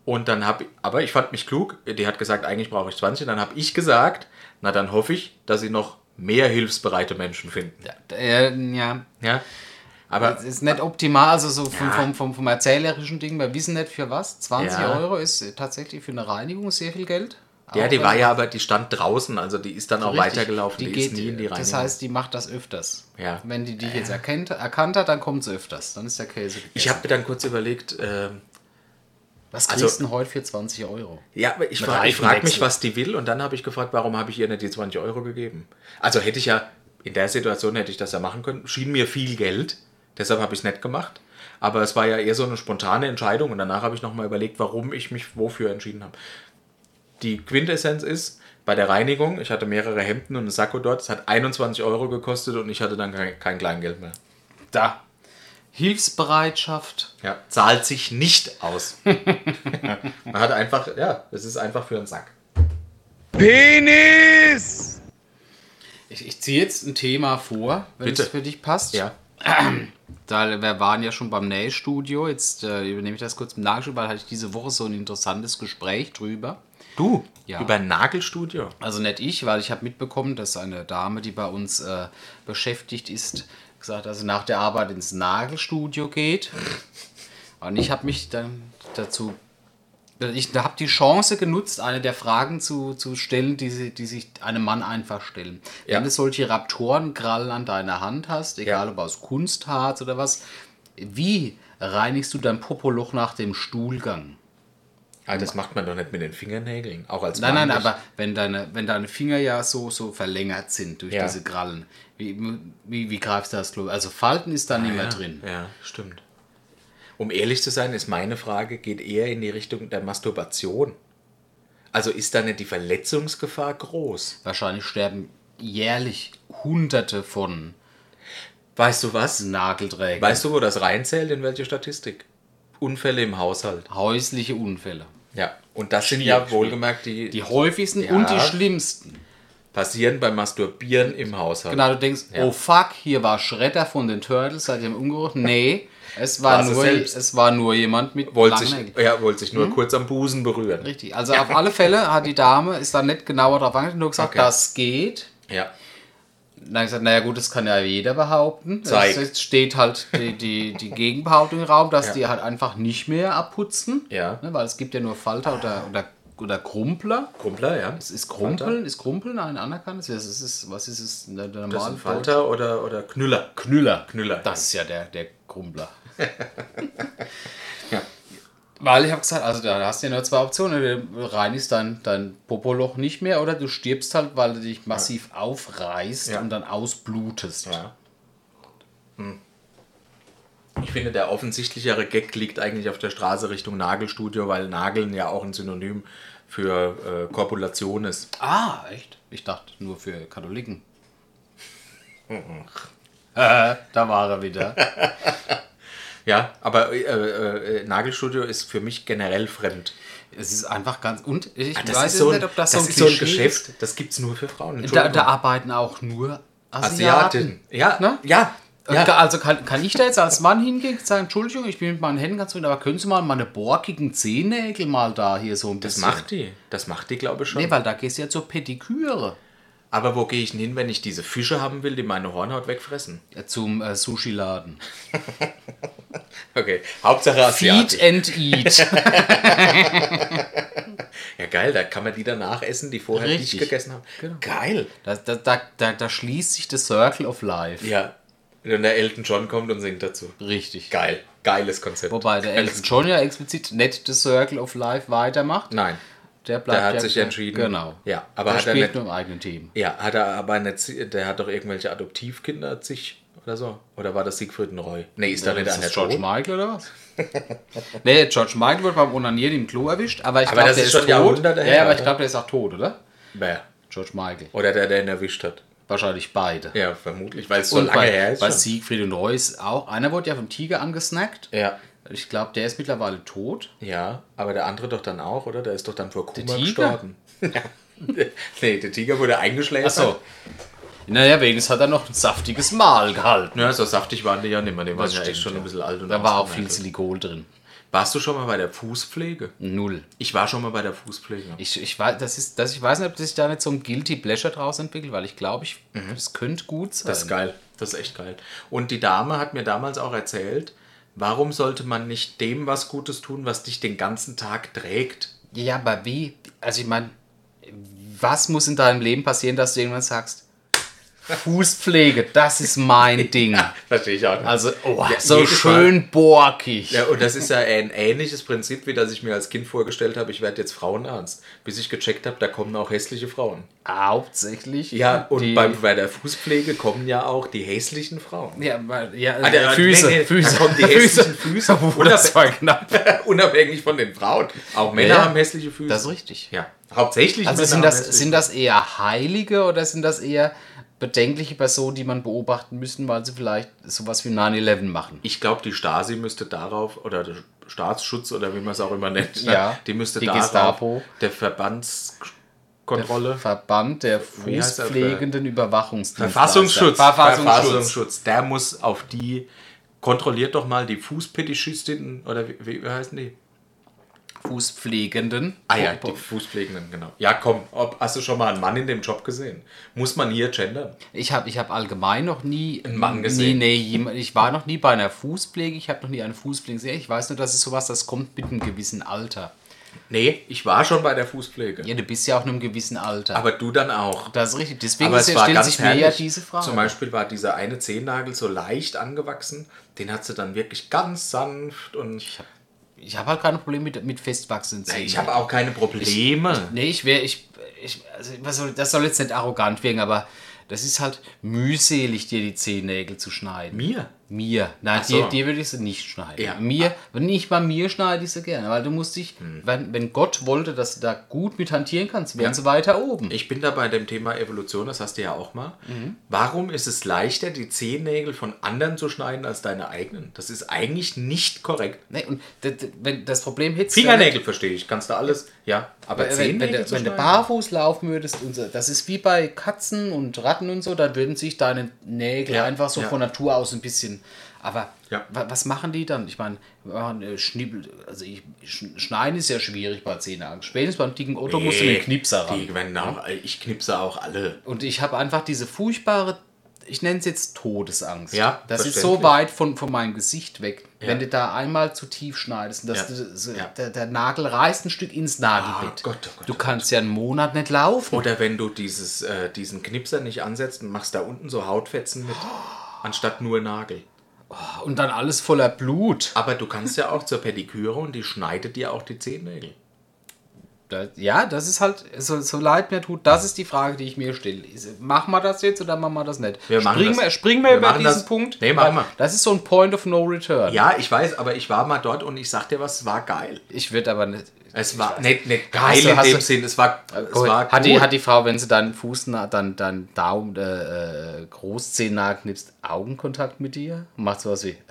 Und dann habe ich, aber ich fand mich klug. Die hat gesagt, eigentlich brauche ich 20. Dann habe ich gesagt, na dann hoffe ich, dass sie noch mehr hilfsbereite Menschen finden. Ja, äh, ja. Ja. Aber Das ist nicht optimal, also so vom, Ja. vom, vom, vom erzählerischen Ding, wir wissen nicht für was. 20 Ja. Euro ist äh, tatsächlich für eine Reinigung sehr viel Geld. ja, die war ja aber, die stand draußen, also die ist dann auch Richtig. weitergelaufen. Die, geht, ist nie in die Reinigung. Das heißt, die macht das öfters. Ja. Wenn die dich jetzt erkennt, erkannt hat, dann kommt sie öfters. Dann ist der Käse gegessen. ich habe mir dann kurz überlegt, ähm, Was also- kriegst du denn heute für 20 Euro? Ja, aber ich frage frag mich, was die will und dann habe ich gefragt, warum habe ich ihr nicht die 20 Euro gegeben? Also hätte ich ja, in der Situation hätte ich das ja machen können, schien mir viel Geld, deshalb habe ich es nicht gemacht. Aber es war ja eher so eine spontane Entscheidung und danach habe ich nochmal überlegt, warum ich mich wofür entschieden habe. Die Quintessenz ist, bei der Reinigung, ich hatte mehrere Hemden und einen Sakko dort, es hat 21 Euro gekostet und ich hatte dann kein, kein Kleingeld mehr. Da. Hilfsbereitschaft. Ja, zahlt sich nicht aus. Man hat einfach, ja, es ist einfach für einen Sack. Ich, ich ziehe jetzt ein Thema vor, wenn Bitte. es für dich passt. Ja. Da, wir waren ja schon beim Nähstudio. Jetzt äh, übernehme ich das kurz im Nachschub, weil hatte ich diese Woche so ein interessantes Gespräch drüber. Du, Ja. über ein Nagelstudio. Also nicht ich, weil ich habe mitbekommen, dass eine Dame, die bei uns äh, beschäftigt ist, gesagt, dass sie nach der Arbeit ins Nagelstudio geht. Und ich habe mich dann dazu, ich habe die Chance genutzt, eine der Fragen zu, zu stellen, die, sie, die sich einem Mann einfach stellen. Ja. Wenn du solche Raptorenkrallen an deiner Hand hast, egal Ja. ob aus Kunstharz oder was, wie reinigst du dein Popoloch nach dem Stuhlgang? Ah, das macht man doch nicht mit den Fingernägeln. Auch als Nein, Mann nein, nicht. aber wenn deine, wenn deine Finger ja so, so verlängert sind durch Ja. diese Krallen, wie, wie, wie greifst du das Klo? Also Falten ist da nicht mehr drin. Ja, stimmt. Um ehrlich zu sein, ist meine Frage, geht eher in die Richtung der Masturbation. Also ist da nicht die Verletzungsgefahr groß? Wahrscheinlich sterben jährlich Hunderte von Weißt du was? Nagelträgern. Weißt du, wo das reinzählt? In welche Statistik? Unfälle im Haushalt. Häusliche Unfälle. Ja. Und das sind Schwierig, ja schwierig. wohlgemerkt die, Die häufigsten Ja. und die schlimmsten. passieren beim Masturbieren im Haushalt. Genau, du denkst, Ja. oh fuck, hier war Shredder von den Turtles, seid ihr im Umgeruch? Nee, es war, War sie nur, es war nur jemand mit Wollte sich, ja, wollte sich nur kurz am Busen berühren. Richtig, also auf alle Fälle hat die Dame, ist dann nicht genauer darauf eingegangen, nur gesagt, Okay. das geht. Ja. Dann habe ich gesagt, naja gut, das kann ja jeder behaupten. Zeig. Jetzt steht halt die, die, die Gegenbehauptung im Raum, dass Ja. die halt einfach nicht mehr abputzen. Ja. Ne, weil es gibt ja nur Falter oder, oder, oder Krumpler. Krumpler, ja. Es ist Krumpeln, ist Krumpeln ein anerkanntes? Was ist es, was ist es der, der Das sind Falter oder, oder Knüller. Knüller. Knüller, Das ist ja der, der Krumpler. Ja. Weil ich habe gesagt, also da hast du ja nur zwei Optionen. Du reinigst dein, dein Popoloch nicht mehr oder du stirbst halt, weil du dich massiv aufreißt Ja. und dann ausblutest. Ja. Hm. Ich finde, der offensichtlichere Gag liegt eigentlich auf der Straße Richtung Nagelstudio, weil Nageln ja auch ein Synonym für äh, Korpulation ist. Ah, echt? Ich dachte nur für Katholiken. äh, da war er wieder. Ja, aber äh, äh, Nagelstudio ist für mich generell fremd. Es ist einfach ganz. Und ich Ah, Das weiß ist so ein, nicht, ob das, das so ein ist so ein Geschäft, das gibt es nur für Frauen. Da, da arbeiten auch nur Asiaten. Asiaten. Ja, Ne? ja, ja. Also kann, kann ich da jetzt als Mann hingehen und sagen, Entschuldigung, ich bin mit meinen Händen ganz zufrieden, aber können Sie mal meine borkigen Zehennägel mal da hier so ein Das bisschen... macht die. Das macht die, glaube ich, schon. Nee, weil da gehst du ja zur Pediküre. Aber wo gehe ich denn hin, wenn ich diese Fische haben will, die meine Hornhaut wegfressen? Zum äh, Sushi-Laden. Okay, Hauptsache Asiatisch. Feed and eat. Ja, geil, da kann man die danach essen, die vorher Richtig. nicht gegessen haben. Genau. Geil. da, da, da, da, schließt sich das Circle of Life. Ja. Und der Elton John kommt und singt dazu. Richtig. Geil. Geiles Konzept. Wobei der Geiles- Elton John ja explizit nicht das Circle of Life weitermacht. Nein. Der bleibt Der hat sich entschieden. Genau. Ja, aber der hat er spielt nicht- nur im eigenen Team. Ja, hat er aber nicht, der hat doch irgendwelche Adoptivkinder sich oder so. Oder war das Siegfried und Roy? Nee, ist da nicht ist das George George Michael oder was? nee, George Michael wurde beim Onanieren im Klo erwischt, aber ich glaube, der ist schon tot. Ja, her, aber ich glaube, der ist auch tot, oder? Wer? George Michael. Oder der, der ihn erwischt hat. Wahrscheinlich beide. Ja, vermutlich, weil es so lange bei, her ist. schon. Siegfried und Roy ist auch, einer wurde ja vom Tiger angesnackt. Ja. Ich glaube, der ist mittlerweile tot. Ja, aber der andere doch dann auch, oder? Der ist doch dann vor Kuma gestorben. nee, der Tiger wurde eingeschläfert. Achso. Naja, wenigstens hat er noch ein saftiges Mahl gehalten. Ja, so saftig waren die ja nicht mehr. Die waren ja echt schon ja. ein bisschen alt und Da war auch viel. Silikol drin. Warst du schon mal bei der Fußpflege? Null. Ich war schon mal bei der Fußpflege. Ich, ich, weiß, das ist, das, ich weiß nicht, ob sich da nicht so ein Guilty Pleasure draus entwickelt, weil ich glaube, ich, das könnte gut sein. Das ist geil. Das ist echt geil. Und die Dame hat mir damals auch erzählt, warum sollte man nicht dem was Gutes tun, was dich den ganzen Tag trägt? Ja, aber wie? Also ich meine, was muss in deinem Leben passieren, dass du irgendwann sagst, Fußpflege, das ist mein Ding. Verstehe ich auch nicht. Also, oh, Ja, so schön borkig. Ja, und das ist ja ein ähnliches Prinzip, wie das ich mir als Kind vorgestellt habe, ich werde jetzt Frauenarzt. Bis ich gecheckt habe, da kommen auch hässliche Frauen. Hauptsächlich. Ja, und die, beim, bei der Fußpflege kommen ja auch die hässlichen Frauen. Ja, weil- ja Ah, der- Füße, nee, nee, Füße. Da kommen die hässlichen Füße. Obwohl, das war knapp. Unabhängig von den Frauen. Auch Männer Ja, ja. haben hässliche Füße. Das ist richtig. Ja, hauptsächlich Also Männer sind das, sind das eher Heilige oder sind das eher bedenkliche Personen, die man beobachten müssen, weil sie vielleicht sowas wie 9-11 machen? Ich glaube, die Stasi müsste darauf, oder der Staatsschutz oder wie man es auch immer nennt, ne? Ja, die müsste die darauf, Gestapo. der Verbandskontrolle, Verband der heißt der? Fußpflegenden Überwachungsdienste. Verfassungsschutz, Verfassungsschutz. Verfassungsschutz, der muss auf die, kontrolliert doch mal die Fußpetischistinnen, oder wie, wie heißen die? Fußpflegenden. Ah ja, die Fußpflegenden, genau. Ja, komm, ob, hast du schon mal einen Mann in dem Job gesehen? Muss man hier gendern? Ich habe ich hab allgemein noch nie Einen Mann gesehen. nee, jemand- ich war noch nie bei einer Fußpflege, ich habe noch nie eine Fußpflege gesehen. Ich weiß nur, das ist sowas, das kommt mit einem gewissen Alter. Nee, ich war schon bei der Fußpflege. Ja, du bist ja auch in einem gewissen Alter. Aber du dann auch. das ist richtig. Deswegen Aber es war stellt sich mir ja diese Frage. Zum Beispiel war dieser eine Zehennagel so leicht angewachsen, den hat sie dann wirklich ganz sanft und Ich habe halt keine Probleme mit, mit festwachsenden Zähnen. ich habe auch keine Probleme. Nee, ich wäre, ich, ich, also, was soll, das soll jetzt nicht arrogant wirken, aber das ist halt mühselig, dir die Zehennägel zu schneiden. Mir? Mir. Nein, so. dir, dir würde ich sie nicht schneiden. Ja. Mir, wenn nicht bei mir schneide ich sie gerne, weil du musst dich, Hm. wenn, wenn Gott wollte, dass du da gut mit hantieren kannst, wären sie weiter oben. Ich bin da bei dem Thema Evolution, das hast du ja auch mal. Mhm. Warum ist es leichter, die Zehennägel von anderen zu schneiden als deine eigenen? Das ist eigentlich nicht korrekt. Nee, und das, wenn das Problem hättest Fingernägel verstehe ich, kannst du alles. Ja, aber Wenn, wenn, Zehennägel du, zu wenn du barfuß laufen würdest, und so, das ist wie bei Katzen und Ratten und so, da würden sich deine Nägel Ja, einfach so ja. von Natur aus ein bisschen. Aber Ja. wa- was machen die dann? Ich meine, äh, Schnibbel, also ich, Sch- Schneiden ist ja schwierig bei Zehennägeln. Spätestens beim dicken Otto musst du den Knipser ran. Die, wenn auch, ich knipse auch alle. Und ich habe einfach diese furchtbare, ich nenne es jetzt Todesangst. Ja, das ist so weit von, von meinem Gesicht weg. Ja. Wenn du da einmal zu tief schneidest und dass Ja. du, so, Ja. der, der Nagel reißt ein Stück ins Nagelbett. Oh Gott, oh Gott, du oh kannst ja einen Monat nicht laufen. Oder wenn du dieses, äh, diesen Knipser nicht ansetzt und machst da unten so Hautfetzen mit, anstatt nur Nagel. Und dann alles voller Blut. Aber du kannst ja auch zur Pediküre und die schneidet dir auch die Zehennägel. Da- Ja, das ist halt, so, so leid mir tut, das ist die Frage, die ich mir stelle. Machen wir das jetzt oder machen wir das nicht? Wir machen springen das. wir, springen wir, Wir über diesen das. Punkt? Nee, machen wir. Das ist so ein Point of No Return. Ja, ich weiß, aber ich war mal dort und ich sag dir was, es war geil. Ich würde aber nicht. Es war nicht, nicht Hast geil du- in hast dem du- Sinn, es war, es war hat, die, hat die Frau, wenn sie deinen Fuß, dann deinen Daumen, äh, äh, Großzehennagel knipst, Augenkontakt mit dir? Macht sowas wie.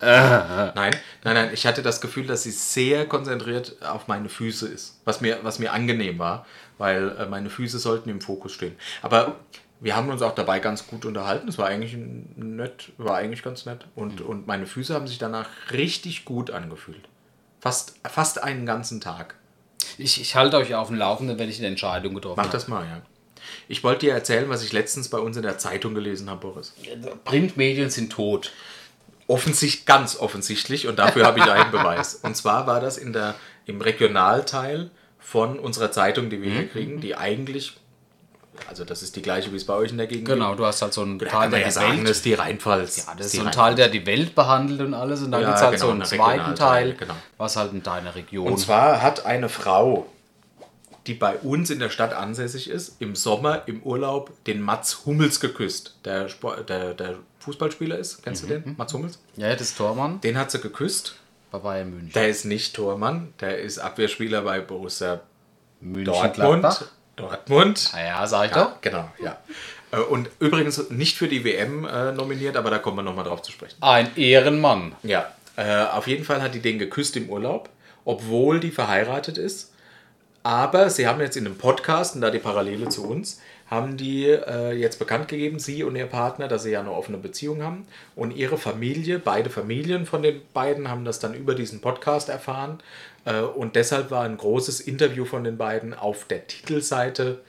Nein, nein, nein, ich hatte das Gefühl, dass sie sehr konzentriert auf meine Füße ist, was mir, was mir angenehm war, weil äh, meine Füße sollten im Fokus stehen. Aber wir haben uns auch dabei ganz gut unterhalten, es war eigentlich nett, war eigentlich ganz nett und, und meine Füße haben sich danach richtig gut angefühlt. Fast, fast einen ganzen Tag. Ich, ich halte euch auf dem Laufenden, wenn ich eine Entscheidung getroffen Mach habe. das mal, ja. Ich wollte dir erzählen, was ich letztens bei uns in der Zeitung gelesen habe, Boris. Printmedien sind tot. Offensichtlich, ganz offensichtlich und dafür habe ich einen Beweis. Und zwar war das in der, im Regionalteil von unserer Zeitung, die wir hier kriegen, die eigentlich Also das ist die gleiche, wie es bei euch in der Gegend Genau, du hast halt so einen Teil, kann man der ja die sagen, Welt das ist die Rheinpfalz. Ja, das ist so ein. Teil, der die Welt behandelt und alles. Und dann Ja, gibt es halt genau, so einen zweiten Teil, genau. was halt in deiner Region. Und zwar hat eine Frau, die bei uns in der Stadt ansässig ist, im Sommer im Urlaub den Mats Hummels geküsst. Der, Sport, der, der Fußballspieler ist, kennst Mhm. du den? Mats Hummels? ja, das ist Tormann Den hat sie geküsst. bei Bayern München. Der ist nicht Tormann, der ist Abwehrspieler bei Borussia München Dortmund. Gladbach. Dortmund. Ah ja, sag ich Ja, doch. genau, ja. Äh, Und übrigens nicht für die WM äh, nominiert, aber da kommen wir nochmal drauf zu sprechen. Ein Ehrenmann. Ja, äh, auf jeden Fall hat die den geküsst im Urlaub, obwohl die verheiratet ist. Aber sie haben jetzt in einem Podcast, und da die Parallele zu uns, haben die äh, jetzt bekannt gegeben, sie und ihr Partner, dass sie ja eine offene Beziehung haben. Und ihre Familie, beide Familien von den beiden, haben das dann über diesen Podcast erfahren. Äh, und deshalb war ein großes Interview von den beiden auf der Titelseite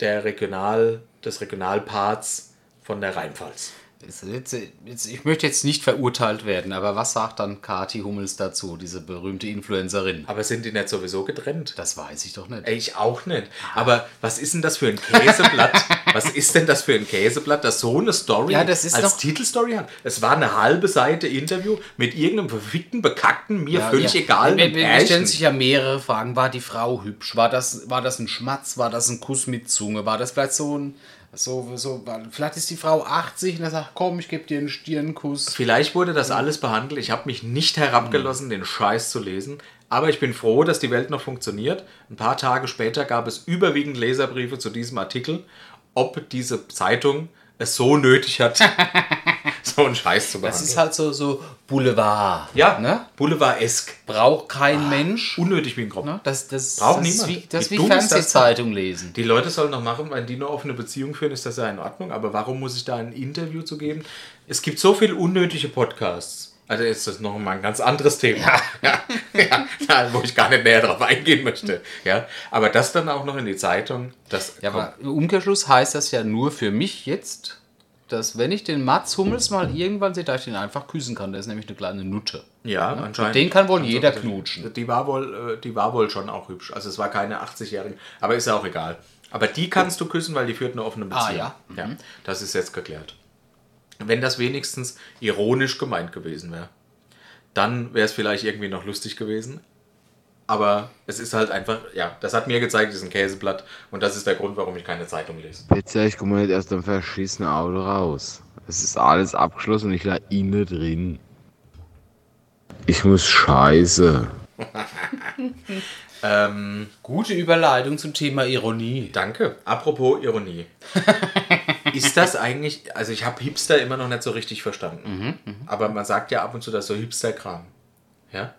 der Regional, des Regionalparts von der Rheinpfalz. Jetzt, jetzt, jetzt, ich möchte jetzt nicht verurteilt werden, aber was sagt dann Kati Hummels dazu, diese berühmte Influencerin? Aber sind die nicht sowieso getrennt? Das weiß ich doch nicht. Ich auch nicht. Aber was ist denn das für ein Käseblatt? was ist denn das für ein Käseblatt, das so eine Story Ja, das ist als doch- Titelstory hat? Es war eine halbe Seite Interview mit irgendeinem verfickten, bekackten, mir völlig egal. Wir, wir, wir stellen sich ja mehrere Fragen. War die Frau hübsch? War das, war das ein Schmatz? War das ein Kuss mit Zunge? War das vielleicht so ein. So, so, vielleicht ist die Frau 80 und er sagt, komm, ich gebe dir einen Stirnkuss. Vielleicht wurde das alles behandelt. Ich habe mich nicht herabgelassen, den Scheiß zu lesen. Aber ich bin froh, dass die Welt noch funktioniert. Ein paar Tage später gab es überwiegend Leserbriefe zu diesem Artikel, ob diese Zeitung es so nötig hat, so einen Scheiß zu behandeln. Das ist halt so, so Boulevard. ja, Ne? Boulevard-esk. Braucht kein Mensch. Unnötig wie ein Kopf. Ne? Das, das, Braucht das ist niemand. wie, das ist Wie Fernsehzeitung lesen. Die Leute sollen noch machen, wenn die eine offene Beziehung führen, ist das ja in Ordnung. Aber warum muss ich da ein Interview zu geben? Es gibt so viele unnötige Podcasts. Also ist das noch mal ein ganz anderes Thema, ja. Ja, ja, wo ich gar nicht näher drauf eingehen möchte. Ja, aber das dann auch noch in die Zeitung, das Ja, aber im Umkehrschluss heißt das ja nur für mich jetzt, dass wenn ich den Mats Hummels mal irgendwann sehe, dass ich den einfach küssen kann. Der ist nämlich eine kleine Nutte. ja, anscheinend. Den kann wohl Also, jeder knutschen. Die war wohl, äh, die war wohl schon auch hübsch. Also es war keine 80-Jährige, aber ist ja auch egal. Aber die kannst du küssen, weil die führt eine offene Beziehung. Ah, ja? ja. Das ist jetzt geklärt. Wenn das wenigstens ironisch gemeint gewesen wäre, dann wäre es vielleicht irgendwie noch lustig gewesen. Aber es ist halt einfach, ja, das hat mir gezeigt, es ist ein Käseblatt und das ist der Grund, warum ich keine Zeitung lese. Bitte, ich komme nicht aus dem verschissenen Auto raus. Es ist alles abgeschlossen und ich lag innen drin. Ich muss scheiße. Ähm, Gute Überleitung zum Thema Ironie. danke. Apropos Ironie. ist das eigentlich, also ich habe Hipster immer noch nicht so richtig verstanden. Aber man sagt ja ab und zu, das ist so Hipster-Kram. Ja?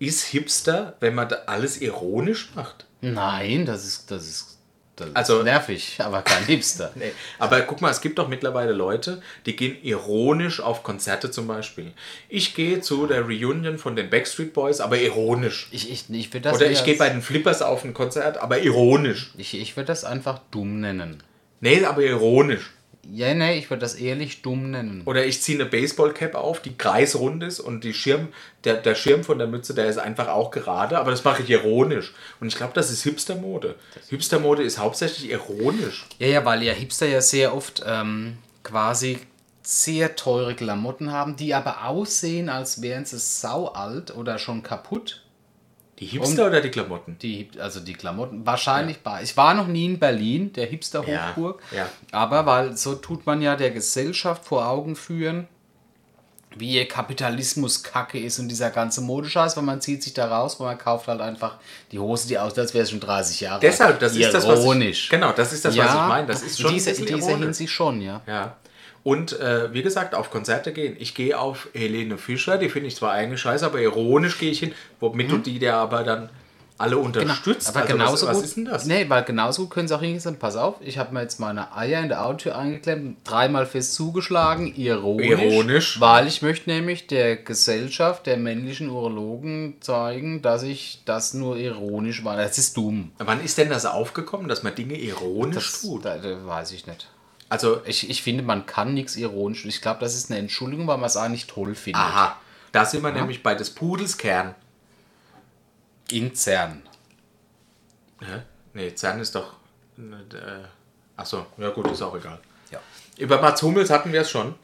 Ist Hipster, wenn man da alles ironisch macht? Nein, das ist, das ist, das ist Also- nervig, aber kein Hipster. Nee. Aber guck mal, es gibt doch mittlerweile Leute, die gehen ironisch auf Konzerte zum Beispiel. Ich gehe zu der Reunion von den Backstreet Boys, aber ironisch. Ich, ich, ich das, Oder ich gehe bei den Flippers auf ein Konzert, aber ironisch. ich, ich würde das einfach dumm nennen. Nee, aber ironisch. Ja, nee, ich würde das ehrlich dumm nennen. Oder ich ziehe eine Baseballcap auf, die kreisrund ist und die Schirm, der, der Schirm von der Mütze, der ist einfach auch gerade, aber das mache ich ironisch. Und ich glaube, das ist Hipstermode. Hipstermode ist hauptsächlich ironisch. Ja, ja, weil ja Hipster ja sehr oft ähm, quasi sehr teure Klamotten haben, die aber aussehen, als wären sie saualt oder schon kaputt. Die Hipster oder die Klamotten? Die, also die Klamotten, wahrscheinlich bei. Ich war noch nie in Berlin, der Hipster-Hochburg. Ja, ja. Aber weil so tut man ja der Gesellschaft vor Augen führen, wie ihr Kapitalismus kacke ist und dieser ganze Modescheiß, weil man zieht sich da raus, weil man kauft halt einfach die Hose, die aussieht, als wäre es schon 30 Jahre Deshalb, alt. das ist das, was ich, Ironisch. genau, das ist das, was ich meine. Das ist schon in dieser, ein in dieser ironisch. Hinsicht schon, ja. Ja. Und äh, wie gesagt, auf Konzerte gehen. Ich gehe auf Helene Fischer, die finde ich zwar eigentlich scheiße, aber ironisch gehe ich hin, womit du die der aber dann alle unterstützt. Mhm. Aber also genauso was, gut. was ist denn das? Nee, weil genauso gut können sie auch hingehen. sagen, Pass auf, ich habe mir jetzt meine Eier in der Autotür eingeklemmt, dreimal fest zugeschlagen, ironisch. Ironisch. Weil ich möchte nämlich der Gesellschaft, der männlichen Urologen zeigen, dass ich das nur ironisch war. Das ist dumm. Wann ist denn das aufgekommen, dass man Dinge ironisch Das tut? da, da weiß ich nicht. Also, Ich, ich finde, man kann nichts ironisch. Ich glaube, das ist eine Entschuldigung, weil man es eigentlich toll findet. aha, da sind wir nämlich bei des Pudels Kern. Intern. Hä? Nee, Zern ist doch Äh, achso, ja gut, ist auch egal. Ja. Über Mats Hummels hatten wir es schon.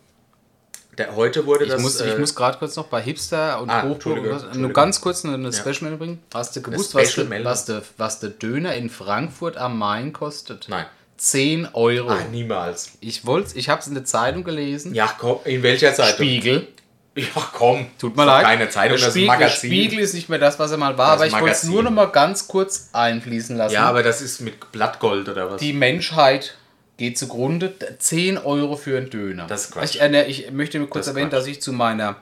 Der, heute wurde Ich das. muss, äh, ich muss gerade kurz noch bei Hipster und Ah, Hochburg nur ganz kurz eine, Special Meldung bringen. Hast du gewusst, was, was, der, was der Döner in Frankfurt am Main kostet? Nein. 10 Euro. Ach, niemals. Ich wollte, ich habe es in der Zeitung gelesen. Ja, komm, in welcher Zeitung? Spiegel. Ja, komm. Tut mir leid. Keine Zeitung, der das ist ein Spiegel, Magazin. Spiegel ist nicht mehr das, was er mal war, Das aber ich wollte es nur noch mal ganz kurz einfließen lassen. Ja, aber das ist mit Blattgold oder was? die Menschheit geht zugrunde. 10 Euro für einen Döner. Das ist Quatsch. Ich, äh, ich möchte mir kurz erwähnen, Quatsch. dass ich zu meiner,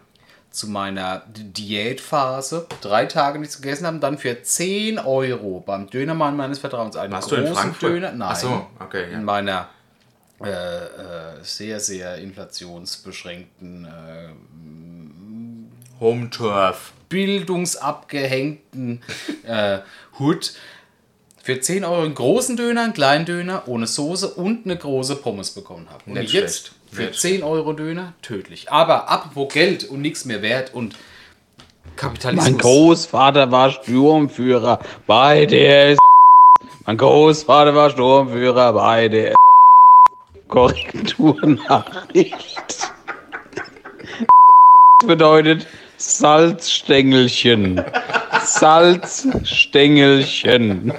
zu meiner Di- Diätphase drei Tage nichts gegessen habe, dann für 10 Euro beim Dönermann meines Vertrauens einen Warst du in großen Frankfurt? Döner. Nein. Ach so, okay, ja. In meiner äh, äh, sehr, sehr inflationsbeschränkten, äh, Home Turf. bildungsabgehängten äh, Hut für 10 Euro einen großen Döner, einen kleinen Döner ohne Soße und eine große Pommes bekommen habe. Und Nicht jetzt schlecht. Für Nicht 10 Euro Döner tödlich. Aber apropos Geld und nichts mehr wert und Kapitalismus. Mein Großvater war Sturmführer bei der Mein Großvater war Sturmführer bei der Korrekturnachricht. bedeutet Salzstängelchen. Salzstängelchen.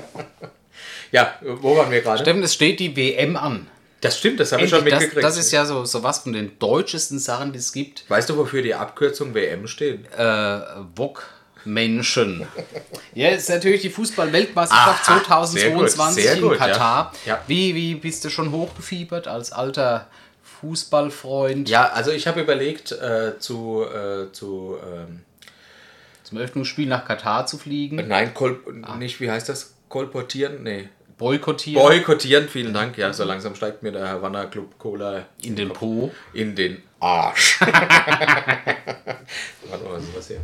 Ja, wo waren wir gerade? Steffen, es steht die WM an. Das stimmt, das habe ich schon Endlich, das, mitgekriegt. das ist ja so, so was von den deutschesten Sachen, die es gibt. weißt du, wofür die Abkürzung WM steht? Äh, Wok Menschen. Ja, ist natürlich die Fußball-Weltmeisterschaft Aha, 2022 sehr gut, sehr in gut, Katar. ja. Ja. Wie, wie bist du schon hochgefiebert als alter Fußballfreund? Ja, also ich habe überlegt, äh, zu, äh, zu ähm, Zum Öffnungsspiel nach Katar zu fliegen, nein, kol Ah. nicht, wie heißt das? Kolportieren? Nee. Boykottieren Boykottieren, vielen Dank. Ja, so langsam steigt mir der Havanna Club Cola in den Po. in den Arsch. Warte mal, was ist das hier?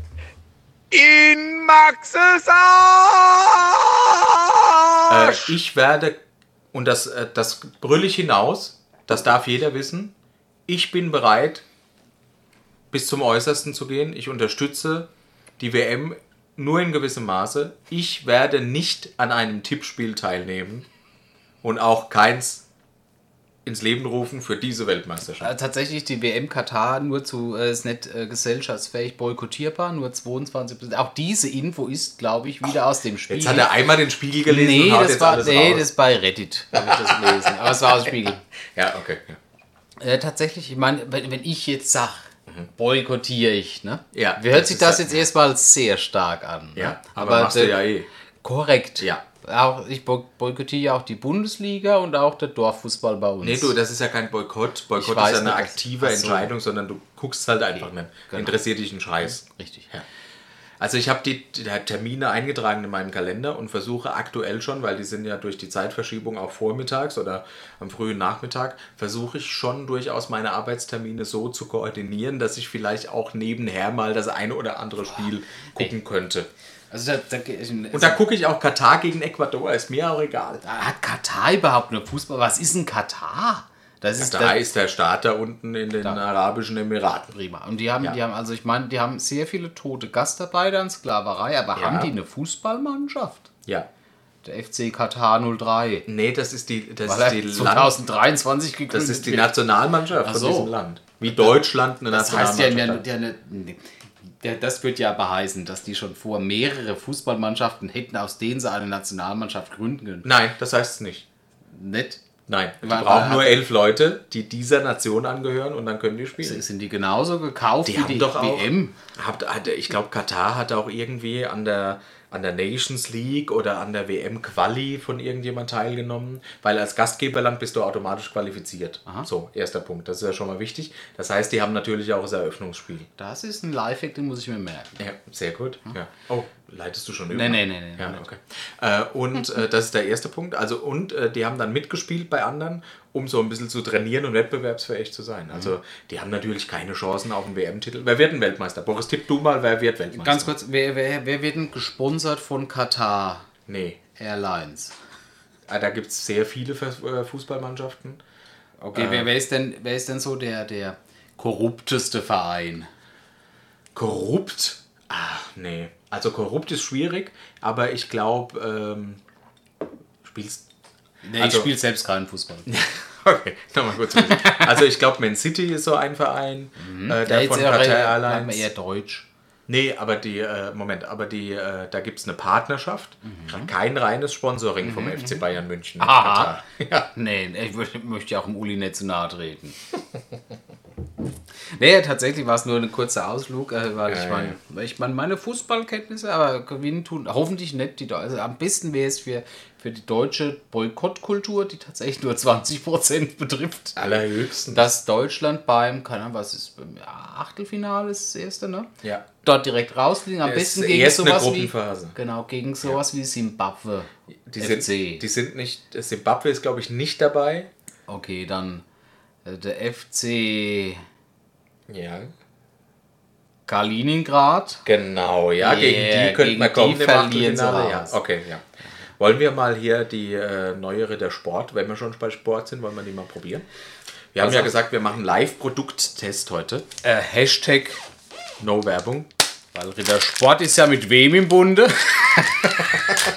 In Maxes Äh, ich werde, und das, äh, das brülle ich hinaus, das darf jeder wissen, ich bin bereit, bis zum Äußersten zu gehen. Ich unterstütze die WM nur in gewissem Maße. Ich werde nicht an einem Tippspiel teilnehmen und auch keins ins Leben rufen für diese Weltmeisterschaft. Äh, tatsächlich die WM Katar nur zu, äh, ist nicht äh, gesellschaftsfähig boykottierbar, nur 22%. Auch diese Info ist, glaube ich, wieder aus dem Spiel. Jetzt hat er einmal den Spiegel gelesen nee, und haut das jetzt war, alles nee, raus. das bei Reddit, habe ich das gelesen. Aber es war aus dem Spiegel. ja, okay. Ja. Äh, tatsächlich, ich meine, wenn, wenn ich jetzt sage, boykottiere ich, ne? Ja, Wie hört das sich das ja- jetzt erstmal sehr stark an. Ja, ne? aber, machst du ja eh. Korrekt. Ja. Auch, ich boy- boykottiere ja auch die Bundesliga und auch der Dorffußball bei uns. Nee, du, das ist ja kein Boykott. Boykott Ich ist ja eine nicht, aktive. Entscheidung, sondern du guckst halt einfach nicht. genau. Interessiert dich ein Scheiß. Richtig. Ja. Also ich habe die, die Termine eingetragen in meinem Kalender und versuche aktuell schon, weil die sind ja durch die Zeitverschiebung auch vormittags oder am frühen Nachmittag, versuche ich schon durchaus meine Arbeitstermine so zu koordinieren, dass ich vielleicht auch nebenher mal das eine oder andere Spiel gucken könnte. Also da, da, Und da gucke ich auch Katar gegen Ecuador, ist mir auch egal. hat Katar überhaupt nur Fußball? Was ist ein Katar? Das ist Da das- ist der Staat da unten in den Arabischen Emiraten. prima. Und die haben, Ja. die haben, also ich meine, die haben sehr viele tote Gastarbeiter in Sklaverei, aber Ja. haben die eine Fußballmannschaft? Ja. Der FC Katar 03. Nee, das ist die, das Weil ist die Land, 2023 gegründet das ist die. Nationalmannschaft Ach von so. diesem Land. Wie Deutschland eine Das heißt ja, Nationalmannschaft ja, hat. ja, nee, ja, das wird ja beheißen, dass die schon vor mehrere Fußballmannschaften hätten, aus denen sie eine Nationalmannschaft gründen können. Nein, das heißt es nicht. Nicht? Nein, die Weil- brauchen nur elf Leute, die dieser Nation angehören und dann können die spielen. Sind die genauso gekauft Die wie haben die doch auch, WM? Hat, ich glaube, Katar hat auch irgendwie an der, an der Nations League oder an der WM Quali von irgendjemand teilgenommen, weil als Gastgeberland bist du automatisch qualifiziert. So, erster Punkt, das ist ja schon mal wichtig. Das heißt, die haben natürlich auch das Eröffnungsspiel. Das ist ein Lifehack, den muss ich mir merken. Ja, sehr gut. Ja. Oh, leitest du schon über? Nee, nee, nee, nee, Ja, okay. Äh, und äh, das ist der erste Punkt. Also, und äh, die haben dann mitgespielt bei anderen, um so ein bisschen zu trainieren und wettbewerbsfähig zu sein. Also, die haben natürlich keine Chancen auf einen WM-Titel. Wer wird ein Weltmeister? Boris, tipp du mal, wer wird Weltmeister? Ganz kurz, wer, wer, wer wird denn gesponsert von Katar Nee. Airlines? Ah, Da gibt es sehr viele äh, Fußballmannschaften. Okay, wer, wer, ist denn, wer ist denn so der, der korrupteste Verein? Korrupt? Ach, nee. Also korrupt ist schwierig, aber ich glaube, ähm, spielst. Nee, Also- ich spiele selbst keinen Fußball. Okay, nochmal kurz. Also ich glaube, Man City ist so ein Verein, äh, der von eher, Qatar bleiben wir Airlines. eher deutsch. Nee, aber die, äh, Moment, aber die, äh, da gibt es eine Partnerschaft. Mhm. Kein reines Sponsoring vom FC Bayern München. Aha. Ja. Nee, ich möchte ja auch dem Uli nicht zu nahe treten. nee, tatsächlich war es nur ein kurzer Ausflug, äh, weil Ja, ich meine, ich meine, meine Fußballkenntnisse, aber gewinnen tun hoffentlich nicht die Also am besten wäre es für, für die deutsche Boykottkultur, die tatsächlich nur 20% betrifft. Allerhöchstens. Dass Deutschland beim, keine Ahnung, was ist, beim Achtelfinale ist das erste, ne? Ja. Dort direkt rausfliegen. Am Es besten gegen sowas wie. Genau, gegen sowas wie Simbabwe. Die FC. sind, die sind nicht, Zimbabwe ist glaube ich nicht dabei. Okay, dann der FC Ja. Kaliningrad. Genau, ja, Yeah, gegen die könnten wir kommen die im Achtelfinale. Ja, okay, ja. Wollen wir mal hier die äh, neue Ritter Sport, wenn wir schon bei Sport sind, wollen wir die mal probieren? Wir haben Also- ja gesagt, wir machen Live-Produkttest heute. Äh, Hashtag, No Werbung. weil Ritter Sport ist ja mit wem im Bunde?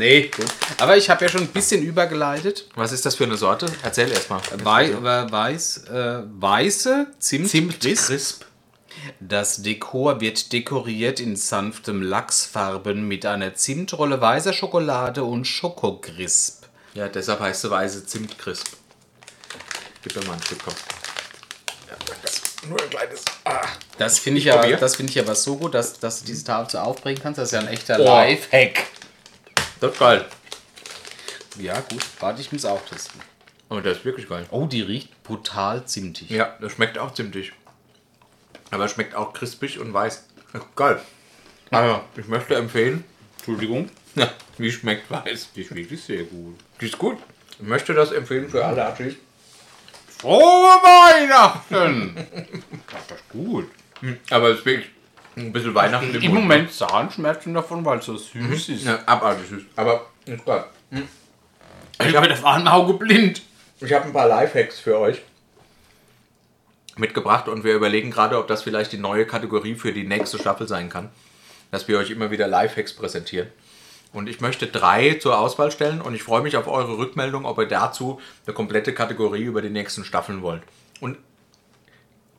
nee, gut. Aber ich habe ja schon ein bisschen übergeleitet. Was ist das für eine Sorte? Erzähl erst mal. Wei äh, weiß, äh, weiße Zimt, Zimt Crisp. Das Dekor wird dekoriert in sanftem Lachsfarben mit einer Zimtrolle weißer Schokolade und Schokocrisp. Ja, deshalb heißt sie weiße Zimt Crisp. Gib mir mal ein Stück, komm. Ja, das nur ein kleines. Ah. Das finde ich, ja, probier. das finde ich aber so gut, dass, dass du diese Tafel so aufbringen kannst. Das ist ja ein echter Oh. Lifehack. Das ist geil. Ja, gut. Warte, ich muss auch testen. Aber das ist wirklich geil. Oh, die riecht brutal zimtig. Ja, das schmeckt auch zimtig. Aber es schmeckt auch crispig und weiß. Geil. Also, ich möchte empfehlen, Entschuldigung. ja, wie schmeckt weiß. Die wirklich sehr gut. Die ist gut. Ich möchte das empfehlen für alle Achis. Frohe Weihnachten! das ist gut. Aber es ist wirklich ein bisschen Weihnachten Im. Moment Zahnschmerzen davon, weil es so süß ist. Ja, abartig süß. Aber ist geil. Ich habe auf einem Auge blind. Ich habe ein paar Lifehacks für euch mitgebracht und wir überlegen gerade, ob das vielleicht die neue Kategorie für die nächste Staffel sein kann. Dass wir euch immer wieder Lifehacks präsentieren. Und ich möchte drei zur Auswahl stellen und ich freue mich auf eure Rückmeldung, ob ihr dazu eine komplette Kategorie über die nächsten Staffeln wollt. Und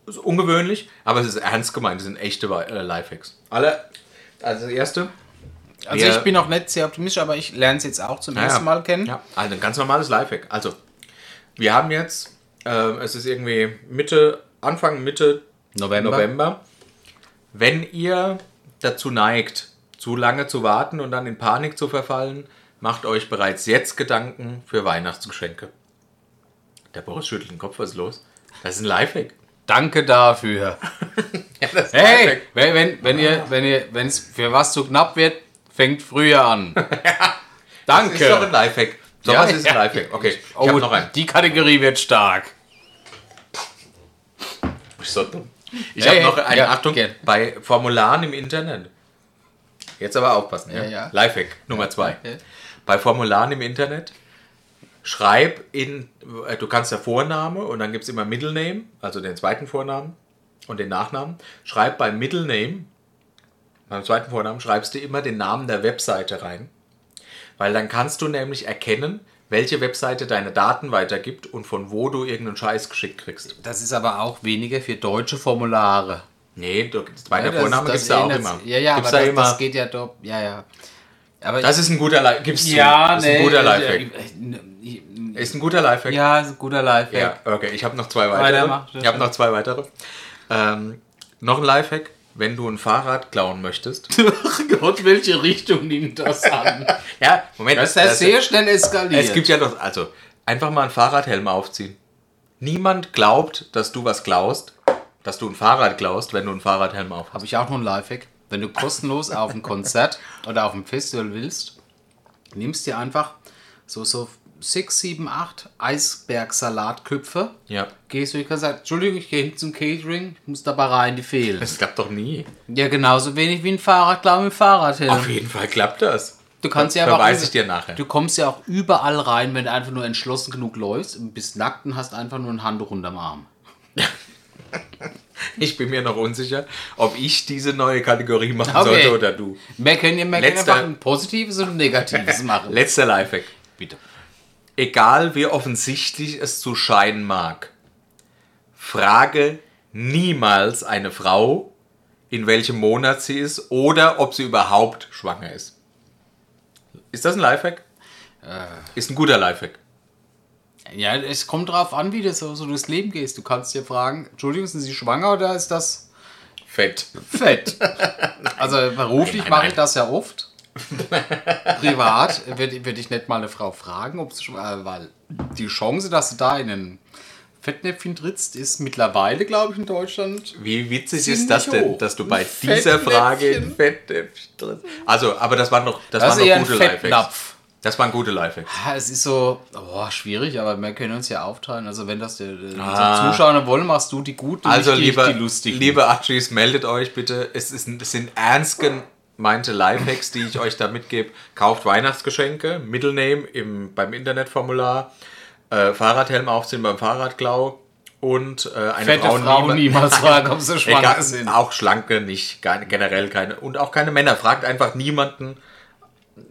ist ungewöhnlich, aber es ist ernst gemeint, das sind echte äh, Lifehacks. Alle, also das erste. Also ich bin noch nicht sehr optimistisch, aber ich lerne es jetzt auch zum Ja, ersten. Mal kennen. Ja, also ein ganz normales Lifehack. Also, wir haben jetzt, äh, es ist irgendwie Mitte, Anfang, Mitte November. November. Wenn ihr dazu neigt, zu lange zu warten und dann in Panik zu verfallen, macht euch bereits jetzt Gedanken für Weihnachtsgeschenke. Der Boris schüttelt den Kopf, was ist los? Das ist ein Lifehack. Danke dafür. Ja, Hey, wenn, wenn, wenn ihr, wenn ihr, wenn es für was zu knapp wird, fängt früher an. Danke. Das ist doch ein Lifehack. So Ja, was ist ein ja. Lifehack. Okay, ich oh, noch einen. die Kategorie wird stark. Ich so dumm. Ich Hey, habe noch einen, ja, Achtung, gern. bei Formularen im Internet. Jetzt aber aufpassen. Ja? Ja, ja. Lifehack Nummer zwei. Ja. Bei Formularen im Internet schreib in, äh, du kannst ja Vorname und dann gibt es immer Middle Name, also den zweiten Vornamen und den Nachnamen. Schreib beim Middle Name, beim zweiten Vornamen, schreibst du immer den Namen der Webseite rein. Weil dann kannst du nämlich erkennen, welche Webseite deine Daten weitergibt und von wo du irgendeinen Scheiß geschickt kriegst. Das ist aber auch weniger für deutsche Formulare. Nee, du, zweiter Ja, Vorname gibt es da auch immer. Ja, ja, gibt's aber da das, immer. das geht ja doch. Ja, ja. Aber das ist ein guter Lifehack. Gibst du. ja, das ist nee, ein guter Lifehack. Ist ein guter Lifehack. Ja, ist ein guter Lifehack. Ja, okay. Ich habe noch zwei weitere. Ich habe noch zwei weitere. Ähm, noch ein Lifehack. Wenn du ein Fahrrad klauen möchtest. Gott, welche Richtung nimmt das an? ja, Moment. Das ist ja sehr schnell eskaliert. Es gibt ja noch, also einfach mal einen Fahrradhelm aufziehen. Niemand glaubt, dass du was klaust, dass du ein Fahrrad klaust, wenn du einen Fahrradhelm auf hast. Habe ich auch noch einen Lifehack. Wenn du kostenlos auf ein Konzert oder auf ein Festival willst, nimmst dir einfach so, so 6, 7, 8 Eisbergsalatköpfe. Ja. Gehst du, ich kann sagen, Entschuldigung, ich gehe hin zum Catering, ich muss dabei rein, die fehlen. Das klappt doch nie. Ja, genauso wenig wie ein Fahrradklau mit Fahrradhelm. Auf jeden Fall klappt das. Du kannst ja aber ich dir nachher. Du kommst ja auch überall rein, wenn du einfach nur entschlossen genug läufst und bist nackt und hast einfach nur ein Handtuch unterm Arm. Ich bin mir noch unsicher, ob ich diese neue Kategorie machen Okay. sollte oder du. Wir können ja mehr können Letzter- einfach ein positives und ein negatives machen. Letzter Lifehack. Bitte. egal wie offensichtlich es zu scheinen mag, frage niemals eine Frau, in welchem Monat sie ist oder ob sie überhaupt schwanger ist. Ist das ein Lifehack? Ist ein guter Lifehack. Ja, es kommt drauf an, wie du so, durchs Leben gehst. Du kannst dir fragen, Entschuldigung, sind Sie schwanger oder ist das Fett. Fett? also beruflich Nein, nein, mache nein. ich das ja oft. Privat würde würd ich nicht mal eine Frau fragen, ob sie schwanger weil die Chance, dass du da in ein Fettnäpfchen trittst, ist mittlerweile, glaube ich, in Deutschland. Wie witzig ist das denn, hoch. dass du bei dieser Frage in Fettnäpfchen. Drin Also, aber das waren noch, das Das waren noch ein gute Lifehacks. Das waren gute Lifehacks. Ja, es ist so oh, schwierig, aber wir können uns ja aufteilen. Also wenn das der, der Ah. Zuschauer wollen, machst du die guten, Also, die, liebe, die lustigen. liebe Achis, meldet euch bitte. Es, ist, es sind ernst gemeinte Lifehacks, die ich euch da mitgebe. Kauft Weihnachtsgeschenke, Middle-Name im, beim Internetformular, äh, Fahrradhelm aufziehen beim Fahrradklau und äh, eine Fette Frau, Frauen niemals fragen, ob sie schwanger Egal, sind. Auch Schlanke nicht, generell keine. Und auch keine Männer. Fragt einfach niemanden,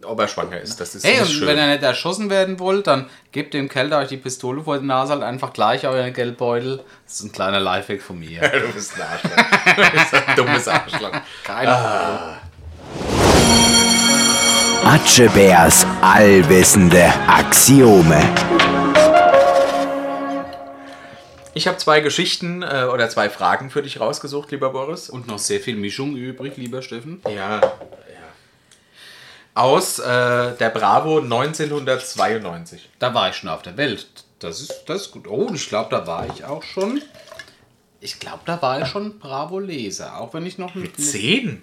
ob er schwanger ist. Das ist Hey, nicht und schön. wenn ihr nicht erschossen werden wollt, dann gebt dem Kerl, der euch die Pistole vor die Nase halt einfach gleich euren Geldbeutel. Das ist ein kleiner Lifehack von mir. du bist ein Arschloch. du bist ein dummes Arschloch. Keine Ahnung. Atschebärs allwissende Axiome. Ich habe zwei Geschichten äh, oder zwei Fragen für dich rausgesucht, lieber Boris. Und noch sehr viel Mischung übrig, lieber Steffen. Ja. Aus äh, der Bravo 1992. Da war ich schon auf der Welt. Das ist, das ist gut. Oh, und ich glaube, da war ich auch schon. Ich glaube, da war ich schon Bravo-Leser. Auch wenn ich noch mit. Zehn?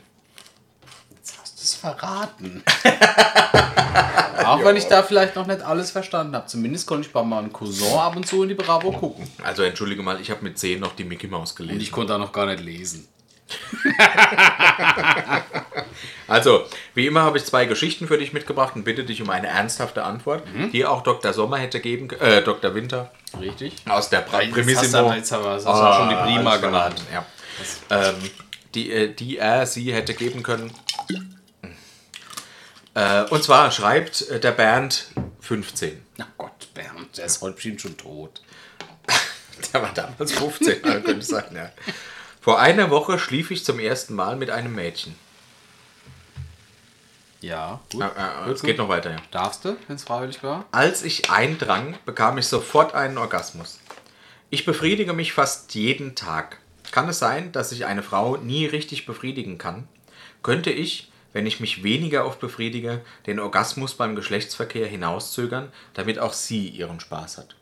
Jetzt hast du es verraten. auch wenn ich da vielleicht noch nicht alles verstanden habe. Zumindest konnte ich bei meinem Cousin ab und zu in die Bravo gucken. Also entschuldige mal, ich habe mit zehn noch die Mickey Maus Und gelesen. ich konnte da noch gar nicht lesen. Also, wie immer habe ich zwei Geschichten für dich mitgebracht und bitte dich um eine ernsthafte Antwort, Mhm. die auch Dr. Sommer hätte geben können, äh, Dr. Winter Richtig? aus der pra Primissimo. jetzt haben wir- jetzt du auch schon die Prima alles genannt. Ja. Ähm, die, äh, die er, sie hätte geben können. Äh, und zwar schreibt äh, der Bernd 15. Ach Gott, Bernd, der ist heute bestimmt schon tot. Der war damals 15, also könnte sein, ja. Vor einer Woche schlief ich zum ersten Mal mit einem Mädchen. Ja, gut. Äh, äh, es geht noch weiter, ja. Darfst du, wenn es freiwillig war? Als ich eindrang, bekam ich sofort einen Orgasmus. Ich befriedige mich fast jeden Tag. Kann es sein, dass ich eine Frau nie richtig befriedigen kann? Könnte ich, wenn ich mich weniger oft befriedige, den Orgasmus beim Geschlechtsverkehr hinauszögern, damit auch sie ihren Spaß hat?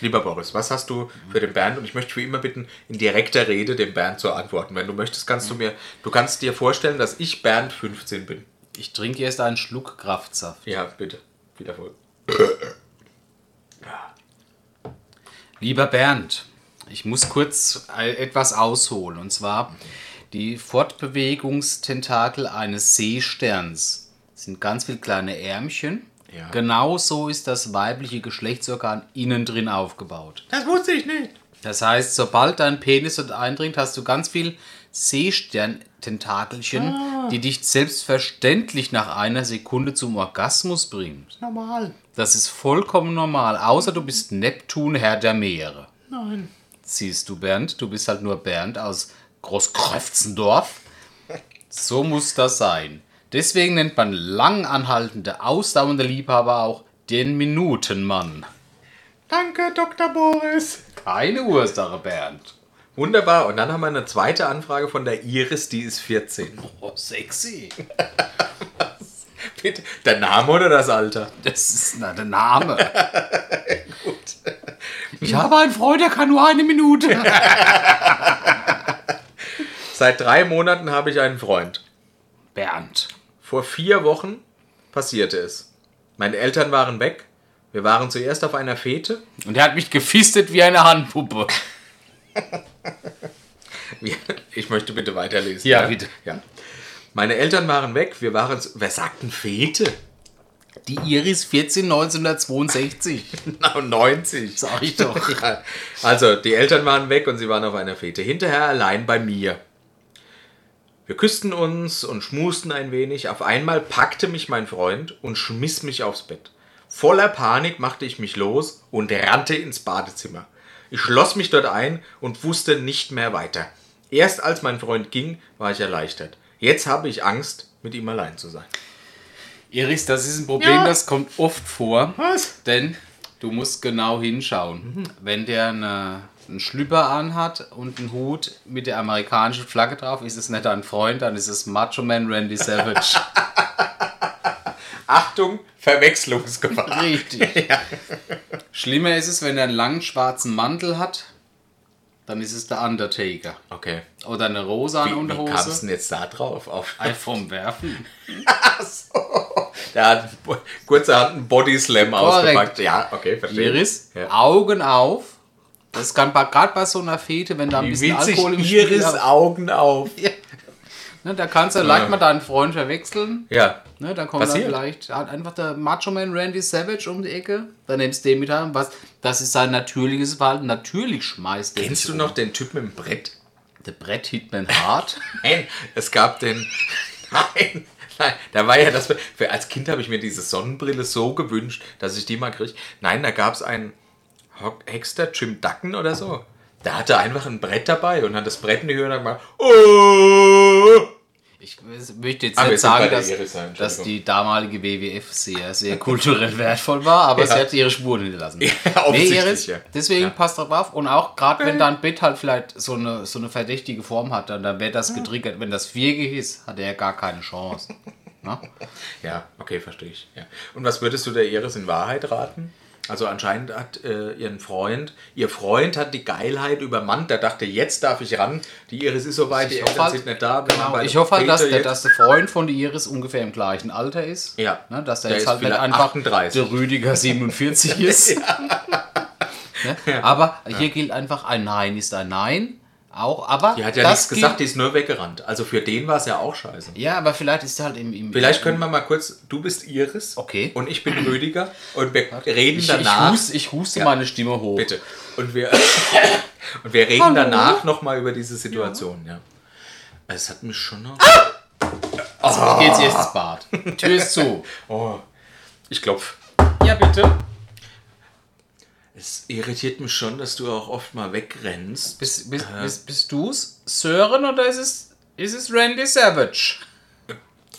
Lieber Boris, was hast du für den Bernd? Und ich möchte für immer bitten, in direkter Rede dem Bernd zu antworten. Wenn du möchtest, kannst du mir, du kannst dir vorstellen, dass ich Bernd 15 bin. Ich trinke erst einen Schluck Kraftsaft. Ja, bitte. Wieder voll. Lieber Bernd, ich muss kurz etwas ausholen. Und zwar die Fortbewegungstentakel eines Seesterns sind ganz viele kleine Ärmchen. Ja. Genau so ist das weibliche Geschlechtsorgan innen drin aufgebaut. Das wusste ich nicht. Das heißt, sobald dein Penis dort eindringt, hast du ganz viel Seestern-Tentakelchen, die dich selbstverständlich nach einer Sekunde zum Orgasmus bringen. Normal. Das ist vollkommen normal, außer du bist Neptun, Herr der Meere. Nein. Siehst du, Bernd, du bist halt nur Bernd aus Großkröfzendorf. So muss das sein. Deswegen nennt man lang anhaltende, ausdauernde Liebhaber auch den Minutenmann. Danke, Dr. Boris. Keine Ursache, Bernd. Wunderbar. Und dann haben wir eine zweite Anfrage von der Iris, die ist 14. Oh, sexy. Bitte. Der Name oder das Alter? Das ist na, der Name. Gut. Ich habe einen Freund, der kann nur eine Minute. Seit drei Monaten habe ich einen Freund. Bernd. Vor vier Wochen passierte es. Meine Eltern waren weg. Wir waren zuerst auf einer Fete. Und er hat mich gefistet wie eine Handpuppe. Ich möchte bitte weiterlesen. Ja, bitte. Ja. Meine Eltern waren weg. Wir waren. Wer sagt denn Fete? Die Iris 14 1962. Na, 90. Sag ich doch. Also, die Eltern waren weg und sie waren auf einer Fete. Hinterher allein bei mir. Wir küssten uns und schmusten ein wenig. Auf einmal packte mich mein Freund und schmiss mich aufs Bett. Voller Panik machte ich mich los und rannte ins Badezimmer. Ich schloss mich dort ein und wusste nicht mehr weiter. Erst als mein Freund ging, war ich erleichtert. Jetzt habe ich Angst, mit ihm allein zu sein. Iris, das ist ein Problem, Ja. das kommt oft vor. Was? Denn du musst genau hinschauen. Wenn der eine, einen Schlüpper anhat und einen Hut mit der amerikanischen Flagge drauf, ist es nicht dein Freund, dann ist es Macho Man Randy Savage. Achtung, Verwechslungsgefahr. Richtig. Schlimmer ist es, wenn er einen langen schwarzen Mantel hat, dann ist es der Undertaker. Okay. Oder eine rosane Wie, wie kam es Unterhose. denn jetzt da drauf? Auf, vom Werfen. der hat kurzerhand einen Bodyslam ausgepackt. Ja, okay, verstehe. Iris, Ja. Augen auf. Das kann gerade bei so einer Fete, wenn da ein Wie bisschen Alkohol im Spiel ist. Augen auf? Ja. Ne, da kannst du leicht mal deinen Freund verwechseln. Ja. Ne, da kommt dann vielleicht einfach der Macho Man Randy Savage um die Ecke. Dann nimmst du den mit rein. Was, das ist sein natürliches Verhalten. Natürlich schmeißt der Kennst du um. noch den Typ mit dem Brett? Der Brett Hitman Hart. Nein, es gab den. Nein, nein, da war ja das. Für, als Kind habe ich mir diese Sonnenbrille so gewünscht, dass ich die mal kriege. Nein, da gab es einen Hexter, Jim Ducken oder so. Der hatte einfach ein Brett dabei und hat das Brett in die Höhe und hat gemacht. Oh! Ich möchte jetzt Ah, nicht sagen, dass, ja, Entschuldigung. dass die damalige WWF sehr, sehr kulturell wertvoll war, aber Ja. sie hat ihre Spuren hinterlassen. Ja, offensichtlich, Iris, ja. deswegen Ja. passt drauf auf. Und auch gerade wenn dein Bett halt vielleicht so eine, so eine verdächtige Form hat, dann, dann wird das getriggert. Wenn das viereckig ist, hat er gar keine Chance. Na? Ja, okay, verstehe ich. Ja. Und was würdest du der Iris in Wahrheit raten? Also anscheinend hat äh, ihren Freund, ihr Freund hat die Geilheit übermannt, der dachte, jetzt darf ich ran. Die Iris ist soweit, die Ich hoffe Eltern halt- sind nicht da. Genau, ich hoffe halt, dass der, dass der Freund von der Iris ungefähr im gleichen Alter ist. Ja. Ne, dass der, Der jetzt ist halt nicht einfach 38. der Rüdiger 47 ist. ne? Aber hier gilt einfach, ein Nein ist ein Nein. Auch, aber Die hat ja nichts gesagt, die ist nur weggerannt. Also für den war es ja auch scheiße. Ja, aber vielleicht ist er halt im... im Vielleicht können wir mal kurz, du bist Iris Okay. und ich bin Rüdiger und wir reden ich, danach. Ich huste, ich huste Ja. meine Stimme hoch. Bitte. Und wir, und wir reden Hallo? danach nochmal über diese Situation. Ja. Es hat mich schon noch... Jetzt geht's erst ins Bad. Tür ist zu. Oh, ich klopf. Ja, bitte. Es irritiert mich schon, dass du auch oft mal wegrennst. Bist, bist, bist, bist du's, Sören, oder ist es, ist es Randy Savage?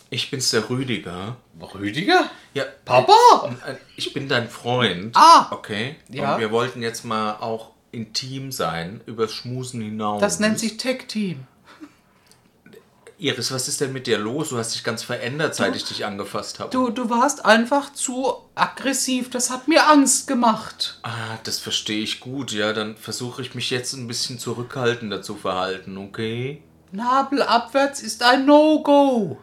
Ich bin's der Rüdiger. Rüdiger? Ja, Papa? äh, Ich bin dein Freund. Ah. Okay. Ja. Und wir wollten jetzt mal auch intim sein, übers Schmusen hinaus. Das nennt sich Tech-Team. Iris, was ist denn mit dir los? Du hast dich ganz verändert, seit ich dich angefasst habe. Du, du warst einfach zu aggressiv. Das hat mir Angst gemacht. Ah, das verstehe ich gut. Ja, dann versuche ich mich jetzt ein bisschen zurückhaltender zu verhalten, okay? Nabel abwärts ist ein No-Go.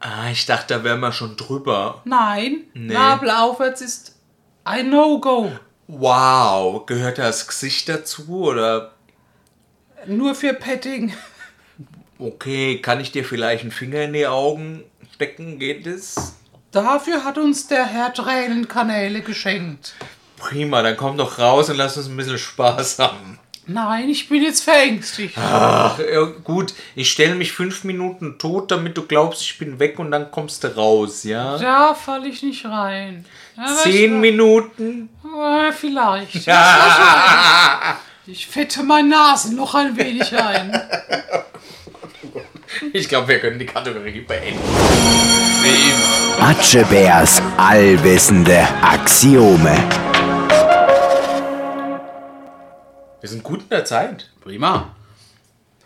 Ah, ich dachte, da wären wir schon drüber. Nein, Nee. Nabel aufwärts ist ein No-Go. Wow, gehört das Gesicht dazu oder? Nur für Petting. Okay, kann ich dir vielleicht einen Finger in die Augen stecken? Geht es? Dafür hat uns der Herr Tränenkanäle geschenkt. Prima, dann komm doch raus und lass uns ein bisschen Spaß haben. Nein, ich bin jetzt verängstigt. Ach, ja, gut, ich stelle mich fünf Minuten tot, damit du glaubst, ich bin weg und dann kommst du raus, ja? Da falle ich nicht rein. Aber Zehn ich, Minuten? Äh, vielleicht. Ich fette mein Nasenloch ein wenig ein. Ich glaube, wir können die Kategorie beenden. Matschebärs allwissende Axiome. Wir sind gut in der Zeit. Prima.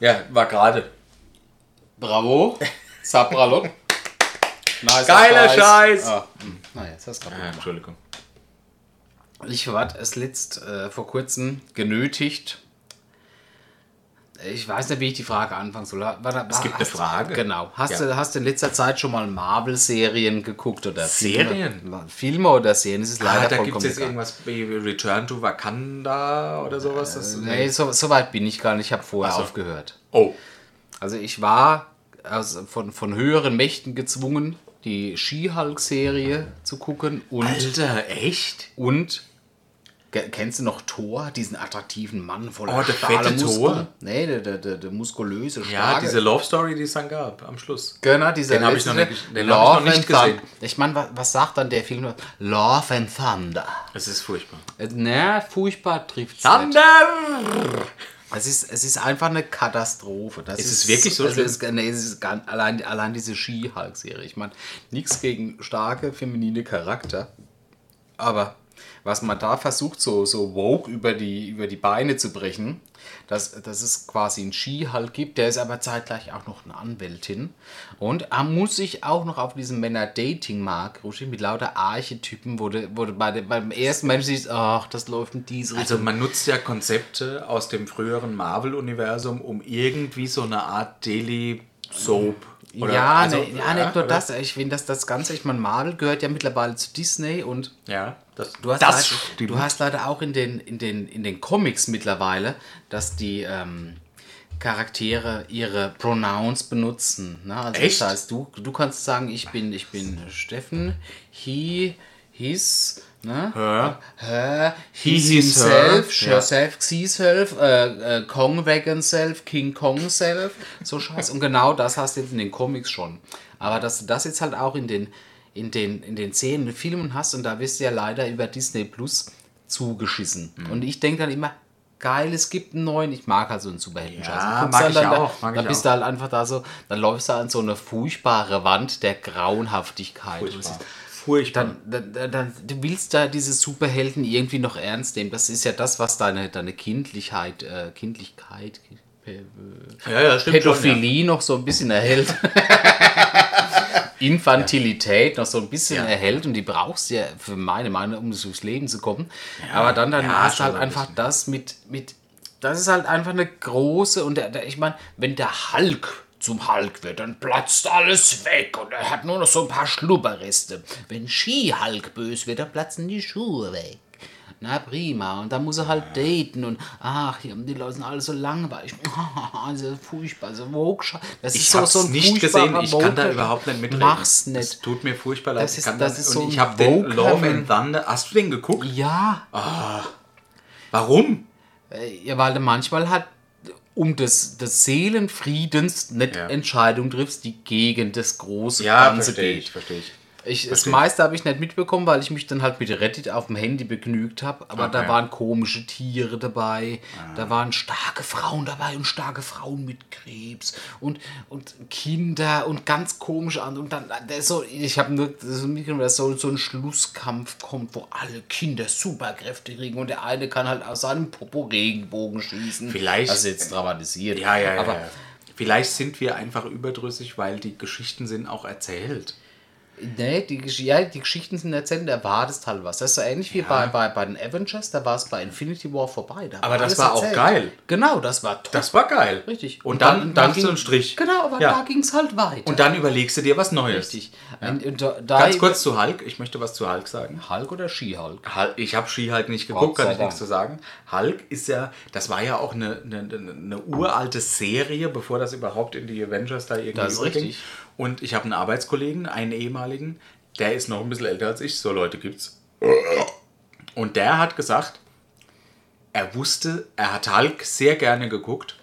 Ja, war gerade. Bravo. Sapralot. Nice Geiler Scheiß. Ah. Na, jetzt hast du Ah, gerade. Entschuldigung. Ich war es letzt äh, vor kurzem genötigt. Ich weiß nicht, wie ich die Frage anfangen soll. Warte, Es gibt eine Frage. Genau. Hast, Ja. du, hast du in letzter Zeit schon mal Marvel-Serien geguckt oder Serien? Filme? Filme oder Serien? Das ist leider Ah, da gibt es jetzt irgendwas wie Return to Wakanda oder sowas. Das, Nee, so, so weit bin ich gar nicht. Ich habe vorher so. aufgehört. Oh, Also ich war also von, von höheren Mächten gezwungen, die She-Hulk-Serie zu gucken und, Alter, echt? und Kennst du noch Thor, diesen attraktiven Mann voller Oh, der fette Muskeln? Thor? Nee, der, der, der, der muskulöse, Ja, starke. diese Love Story, die es dann gab am Schluss. Genau, dieser Den hab ich noch nicht- den hab ich noch nicht gesehen. Ich meine, was, was sagt dann der Film? Love and Thunder. Es ist furchtbar. Äh, Na, furchtbar trifft es Thunder! Es ist, es ist einfach eine Katastrophe. Das Ist es wirklich so also schlimm? es, nee, es ist gar, allein, allein diese Ski-Hulk-Serie. Ich meine, nichts gegen starke feminine Charakter. Aber was man da versucht, so, so woke über die, über die Beine zu brechen, dass, dass es quasi einen Ski-Hulk gibt, der ist aber zeitgleich auch noch eine Anwältin. Und er muss sich auch noch auf diesem Männer-Dating-Markt, Ruschi, mit lauter Archetypen, wo du bei dem, beim ersten Mensch siehst, ach, das läuft in diese Also man nutzt ja Konzepte aus dem früheren Marvel-Universum, um irgendwie so eine Art Daily Soap. Oder- ja, also, ne, ja, nicht nur oder? das. Ich finde, dass das Ganze, ich meine, Marvel gehört ja mittlerweile zu Disney und Ja, das, du hast, das leider, du hast leider auch in den, in, den, in den Comics mittlerweile, dass die ähm, Charaktere ihre Pronouns benutzen. Ne? Also Echt? Das heißt, du, du kannst sagen, ich bin, ich bin Steffen, he, his, ne? Her. Her, He, his, himself, her. herself, self, äh, äh, Kong Wagon self, King Kong self, so scheiß. Und genau das hast du jetzt in den Comics schon. Aber dass du das jetzt halt auch in den, in den, in den und Filmen hast und da wirst du ja leider über Disney Plus zugeschissen. Mhm. Und ich denke dann immer, geil, es gibt einen neuen. Ich mag halt so einen Superhelden. Ja, mag ich dann, da, auch, mag da ich bist auch. du halt einfach da so, dann läufst du an so eine furchtbare Wand der Grauenhaftigkeit. Furchtbar. Furchtbar. dann, dann, dann, du willst da diese Superhelden irgendwie noch ernst nehmen. Das ist ja das, was deine, deine Kindlichkeit, äh, Kindlichkeit, äh, ja, ja, Pädophilie noch so ein bisschen erhält. Infantilität noch so ein bisschen Ja. erhält und die brauchst du ja für meine Meinung, um durchs Leben zu kommen. Aber dann, dann ja, hast du schon halt so ein einfach das mit, mit, das ist halt einfach eine große und der, der, ich meine, wenn der Hulk zum Hulk wird, dann platzt alles weg und er hat nur noch so ein paar Schlubberreste. Wenn Ski-Hulk böse wird, dann platzen die Schuhe weg. Na prima. Und dann muss er halt daten und ach, hier, die Leute sind alle so langweilig. Also furchtbar. Also woke Das Ich ist so, hab's so ein nicht gesehen, ich kann da überhaupt nicht mitreden. Mach's nicht. tut mir furchtbar leid. Das ist- das da- ist und so ich habe den Love and Thunder. Hast du den geguckt? Ja. Warum? Ja, weil manchmal halt um des, des Seelenfriedens nicht Ja. Entscheidungen triffst, die gegen das große Ja, Ganze verstehe geht. ich, verstehe ich. Ich, das meiste habe ich nicht mitbekommen, weil ich mich dann halt mit Reddit auf dem Handy begnügt habe. Aber da Okay. waren komische Tiere dabei, da waren starke Frauen dabei und starke Frauen mit Krebs und, und Kinder und ganz komische andere. Und dann, ist so, ich habe nur so mitgenommen, dass so, so ein Schlusskampf kommt, wo alle Kinder Superkräfte kriegen und der eine kann halt aus seinem Popo Regenbogen schießen. Vielleicht- Also jetzt dramatisiert. Ja, ja, ja. Aber ja. Vielleicht sind wir einfach überdrüssig, weil die Geschichten sind auch erzählt. Nee, die, ja, die Geschichten sind erzählt und erwartest halt was. Das ist so ähnlich wie bei, bei, bei den Avengers, da war es bei Infinity War vorbei. Da Aber das war auch geil. Genau, das war top. Das war geil. Richtig. Und, dann, dann, ging- du einen Strich. Genau, aber Ja. da ging es halt weiter. Und dann überlegst du dir was Neues. Richtig. Und, und da, da Ganz kurz zu Hulk. Ich möchte was zu Hulk sagen. Hulk oder Ski-Hulk? Hulk, ich habe Ski-Hulk nicht geguckt, kann ich nichts zu sagen. Hulk ist ja, das war ja auch eine, eine, eine, eine uralte Serie, bevor das überhaupt in die Avengers da irgendwie Das ist richtig. Und ich habe einen Arbeitskollegen, einen ehemaligen, der ist noch ein bisschen älter als ich, so Leute gibt's. Und der hat gesagt, er wusste, er hat Hulk sehr gerne geguckt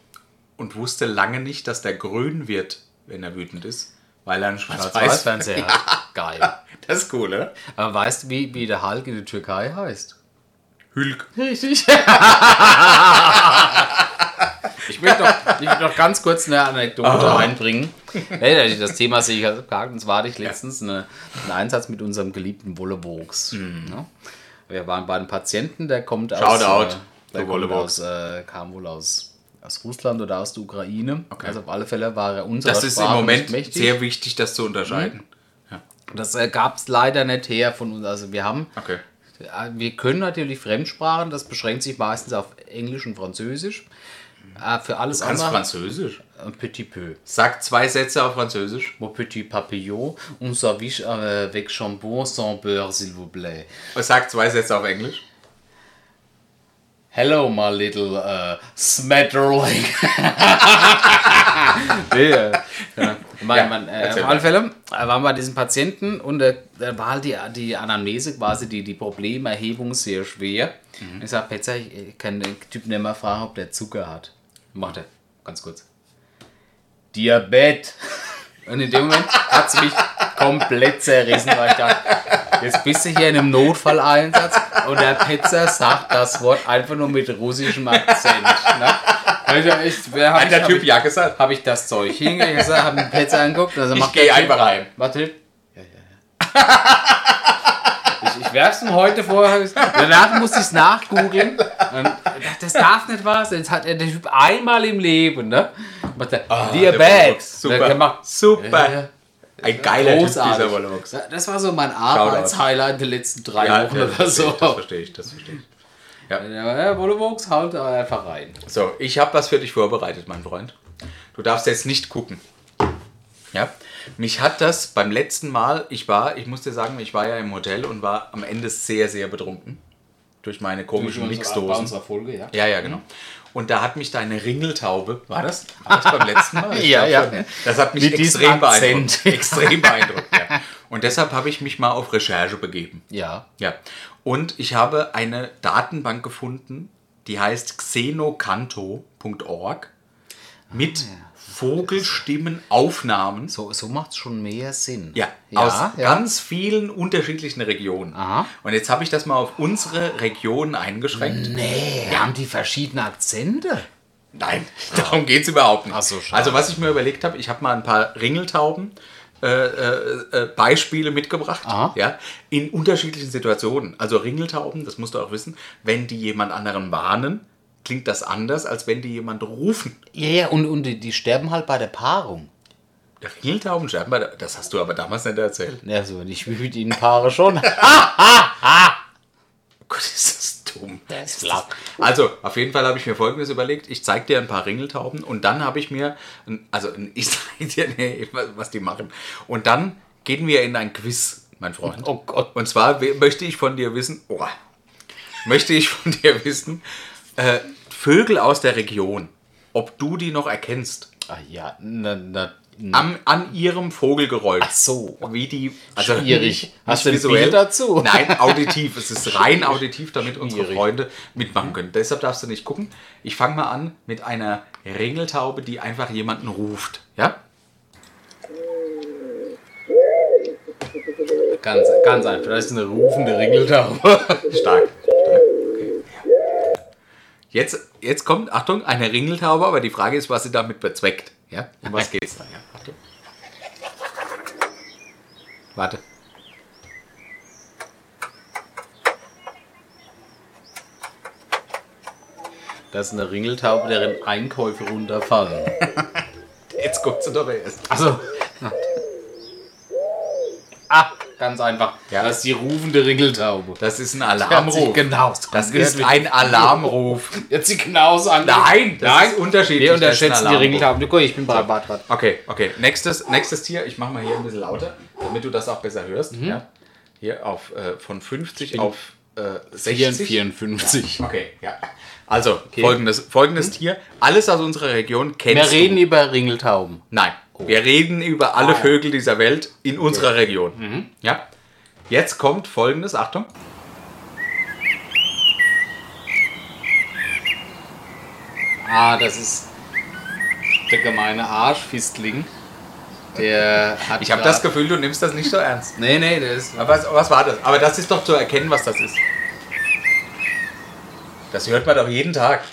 und wusste lange nicht, dass der grün wird, wenn er wütend ist, weil er einen Schwarz-Weiß... Schwarz-Weiß-Fernseher hat. Geil. Das ist cool, ne? Aber weißt du, wie, wie der Hulk in der Türkei heißt? Hulk. Richtig. ich möchte noch, ich möchte noch ganz kurz eine Anekdote einbringen. Hey, das Thema sehe ich als abgehakt. Und zwar hatte ich letztens eine, einen Einsatz mit unserem geliebten Wollewuchs. Ne? Wir waren bei einem Patienten, der kommt aus, Shoutout äh, der kommt aus äh, kam wohl aus, aus Russland oder aus der Ukraine. Okay. Also auf alle Fälle war er unserer Das ist im Sprache Moment nicht mächtig. sehr wichtig, das zu unterscheiden. Das äh, gab es leider nicht her von uns. Also wir haben Okay. ja, Wir können natürlich Fremdsprachen, das beschränkt sich meistens auf Englisch und Französisch. Äh, für alles Du kannst andere. Französisch. Un petit peu. Sag zwei Sätze auf Französisch. Mon petit papillon, un service euh, avec chambon sans beurre, s'il vous plaît. Sag zwei Sätze auf Englisch. Hello, my little uh, smatterling. nee, äh, ja. mein, Ja, mein, äh, auf alle Fälle äh, waren wir bei diesem Patienten und äh, da war halt die, die Anamnese quasi, die, die Problemerhebung sehr schwer. Mhm. Ich sag, Petzer, ich kann den Typen nicht mal fragen, ob der Zucker hat. Macht er, ganz kurz. Diabet. Und in dem Moment hat es mich komplett zerrissen, weil ich dachte, jetzt bist du hier in einem Notfalleinsatz und der Petzer sagt das Wort einfach nur mit russischem Akzent. Ne? Ich, wer hab Hat ich, der hab Typ ich, ja gesagt. habe ich das Zeug hingelegt, habe den Petzer angeguckt. Also Ich gehe einfach heim. Warte. Ja, ja, ja. ich, werf's ihm heute vor. Danach musste ich es nachgoogeln. Das darf nicht wahr sein. Jetzt hat er der Typ einmal im Leben, ne? Der Diabetes. Volox, super. Der macht, Super. Ja, ja. Ein geiler Typ, Großartig. dieser Volox. Das war so mein Arbeitshighlight der letzten drei Ja, Wochen das oder so. ich, das verstehe ich, das verstehe ich. Ja, Volovox haut einfach rein. So, ich habe was für dich vorbereitet, mein Freund. Du darfst jetzt nicht gucken. Ja? Mich hat das beim letzten Mal, ich war, ich muss dir sagen, ich war ja im Hotel und war am Ende sehr, sehr betrunken. Durch meine komischen Bei Mixdosen. unserer Folge, ja. Ja, ja, genau. Und da hat mich deine Ringeltaube, war das? War das beim letzten Mal? Ja, ja. schon. Das hat mich Mit extrem beeindruckt. Extrem beeindruckt, ja. Und deshalb habe ich mich mal auf Recherche begeben. Ja. Ja. Und ich habe eine Datenbank gefunden, die heißt xenocanto.org mit Vogelstimmenaufnahmen. So, so macht es schon mehr Sinn. Ja, ja aus ja. ganz vielen unterschiedlichen Regionen. Aha. Und jetzt habe ich das mal auf unsere Region eingeschränkt. Nee, haben die verschiedene Akzente? Nein, darum geht es überhaupt nicht. Ach so, schade. also was ich mir überlegt habe, ich habe mal ein paar Ringeltauben äh, äh, äh, Beispiele mitgebracht, Aha. ja, in unterschiedlichen Situationen. Also Ringeltauben, das musst du auch wissen, wenn die jemand anderen warnen, klingt das anders, als wenn die jemand rufen. Ja, ja, und, und die, die sterben halt bei der Paarung. Ringeltauben sterben bei der, das hast du aber damals nicht erzählt. Ja, so, ich mit ihnen Paare schon. Oh Gott, ist das dumm. Das ist flach. Also, auf jeden Fall habe ich mir Folgendes überlegt. Ich zeige dir ein paar Ringeltauben und dann habe ich mir, also ich zeige dir, nee, was- die machen. Und dann gehen wir in ein Quiz, mein Freund. Oh Gott. Und zwar möchte ich von dir wissen, oh, möchte ich von dir wissen, äh, Vögel aus der Region, ob du die noch erkennst. Ah ja, na, na, na. Am, an ihrem Vogelgeräusch. Ach so. Wie die. Also Schwierig. nicht Hast du ein visuell. Dazu? Nein, auditiv. Es ist rein auditiv, damit unsere Schwierig. Freunde mitmachen können. Deshalb darfst du nicht gucken. Ich fange mal an mit einer Ringeltaube, die einfach jemanden ruft. Ja? Ganz, ganz einfach. Das ist eine rufende Ringeltaube. Stark. Jetzt, jetzt kommt, Achtung, eine Ringeltaube, aber die Frage ist, was sie damit bezweckt. Ja? Um was geht's da? Ja, Achtung. Warte. Das ist eine Ringeltaube, deren Einkäufe runterfallen. Jetzt guckt sie doch erst. Also. Ah, ganz einfach. Ja. Das ist die rufende Ringeltaube. Das ist ein Alarmruf. genau. Das ist ein Alarmruf. Jetzt sie genauso an. Nein, das Nein, ist unterschiedlich. Wir unterschätzen die Alarmruf. Ringeltauben. Guck, ich bin bei Bad. Okay, okay. Nächstes, nächstes Tier. Ich mache mal hier ein bisschen lauter, damit du das auch besser hörst. Mhm. Ja? Hier auf äh, von 50 auf äh, 60. 54. Okay, ja. Also, folgendes, folgendes Tier. Alles aus unserer Region kennst Mhm. Wir reden du. über Ringeltauben. Nein, wir reden über alle Vögel dieser Welt in unserer Region. Mhm. Ja. Jetzt kommt folgendes, Achtung. Ah, das ist der gemeine Arschfistling. Der hat. Ich habe das Gefühl, du nimmst das nicht so ernst. Nee, nee, der ist. Aber was, was war das? Aber das ist doch zu erkennen, was das ist. Das hört man doch jeden Tag.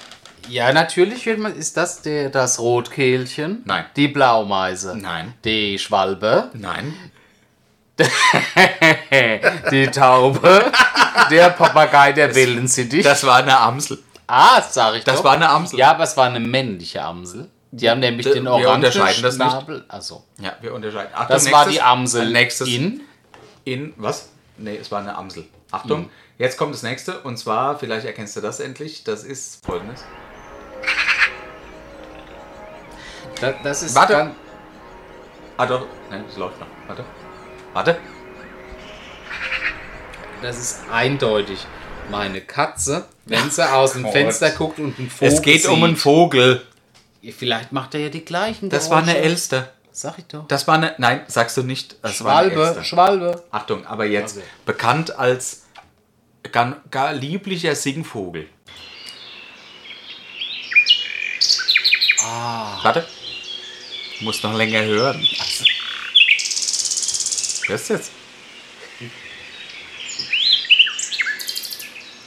Ja, natürlich wird man. Ist das der, das Rotkehlchen? Nein. Die Blaumeise? Nein. Die Schwalbe? Nein. Die Taube? der Papagei der Wellensittich? Das war eine Amsel. ah, das sag ich Das doch. war eine Amsel. Ja, aber es war eine männliche Amsel. Die haben nämlich Wir den orangen unterscheiden das nicht. Schnabel. Also, Ja, wir unterscheiden. Achtung, das war nächstes- die Amsel Nächstes in. in was? Nee, es war eine Amsel. Achtung, Mhm. jetzt kommt das nächste und zwar, vielleicht erkennst du das endlich, das ist folgendes. Das, das ist Warte. dann- Ah doch, nein, es läuft noch. Warte. Warte. Das ist eindeutig. Meine Katze, wenn sie aus dem Gott. Fenster guckt und einen Vogel Es geht um einen sieht, Vogel. Vielleicht macht er ja die gleichen Das war eine Geräusche. Elster. Sag ich doch. Das war eine. Nein, sagst du nicht. Das war eine Schwalbe. Schwalbe. Achtung, aber jetzt Also. bekannt als gar, gar lieblicher Singvogel. Ah. Warte. Muss noch länger hören. Also. Hörst du jetzt?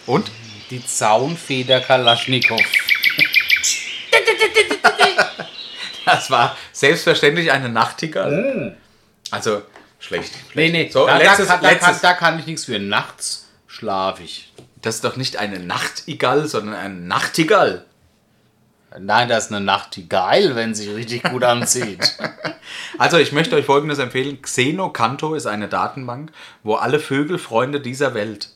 Und? Die Zaunfeder Kalaschnikow. Das war selbstverständlich eine Nachtigall. Also schlecht. Nee, nee, So, da, letztes, da, kann, da, kann, letztes. da kann ich nichts für. Nachts schlafe ich. Das ist doch nicht eine Nachtigall, sondern eine Nachtigall. Nein, das ist eine Nachtigall, wenn sie richtig gut anzieht. Also ich möchte euch Folgendes empfehlen. Xenocanto ist eine Datenbank, wo alle Vögelfreunde dieser Welt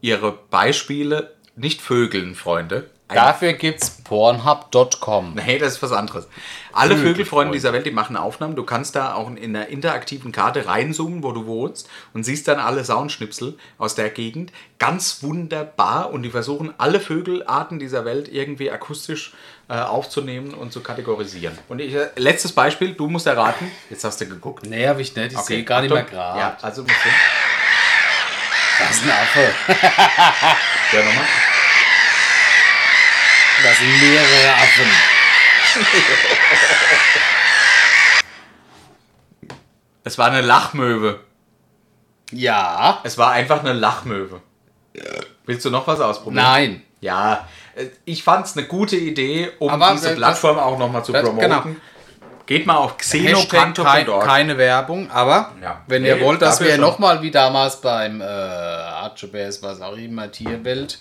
ihre Beispiele, nicht Vögeln, Freunde. Ein- Dafür gibt's pornhub.com. Nee, das ist was anderes. Alle Vögelfreunde. Dieser Welt, die machen Aufnahmen. Du kannst da auch in einer interaktiven Karte reinzoomen, wo du wohnst und siehst dann alle Soundschnipsel aus der Gegend. Ganz wunderbar. Und die versuchen alle Vögelarten dieser Welt irgendwie akustisch äh, aufzunehmen und zu kategorisieren. Und ich, äh, letztes Beispiel, du musst erraten. Jetzt hast du geguckt. Nee, hab ich nicht. Ich sehe gar nicht mehr gerade. Ja, also musst du. Das ist ein Affe. Ja, nochmal. Das sind mehrere Affen. Es war eine Lachmöwe. Ja. Es war einfach eine Lachmöwe. Willst du noch was ausprobieren? Nein. Ja, äh, ich fand es eine gute Idee, um Aber diese das- Plattform auch nochmal zu das- promoten. genau. Geht mal auf xenocanto.org. keine Werbung, aber Ja. wenn Nee, ihr wollt, dass wir nochmal wie damals beim äh, Archibald, was auch immer, Tierwelt,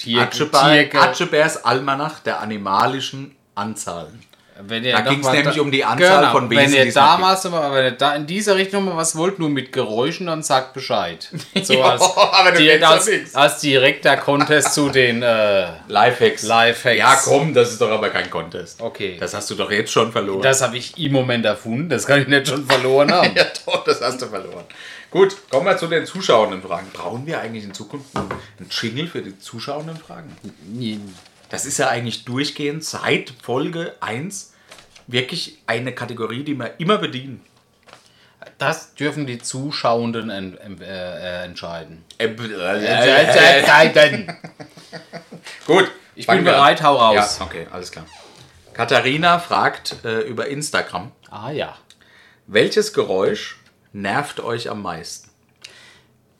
Tier, Tier, Atschebärs Almanach der animalischen Anzahlen. Wenn ihr Da ging's mal nämlich um die Anzahl von Wesen, Wenn ihr es damals, wenn ihr da in dieser Richtung mal was wollt, nur mit Geräuschen, dann sagt Bescheid. So Ja, als, aber du direkt als, als direkter Contest zu den äh, Lifehacks. Lifehacks. Ja, komm, das ist doch aber kein Contest. Okay. Das hast du doch jetzt schon verloren. Das habe ich im Moment erfunden, das kann ich nicht schon verloren haben. ja, doch, das hast du verloren. Gut, kommen wir zu den zuschauenden Fragen. Brauchen wir eigentlich in Zukunft einen einen Jingle für die zuschauenden Fragen? Das ist ja eigentlich durchgehend seit Folge 1 wirklich eine Kategorie, die wir immer bedienen. Das dürfen die Zuschauenden en, en, äh, entscheiden. Entscheiden. Gut, Ich bin bereit, hau raus. Ja, okay, alles klar. Katharina fragt äh, über Instagram, Ah ja. welches Geräusch nervt euch am meisten?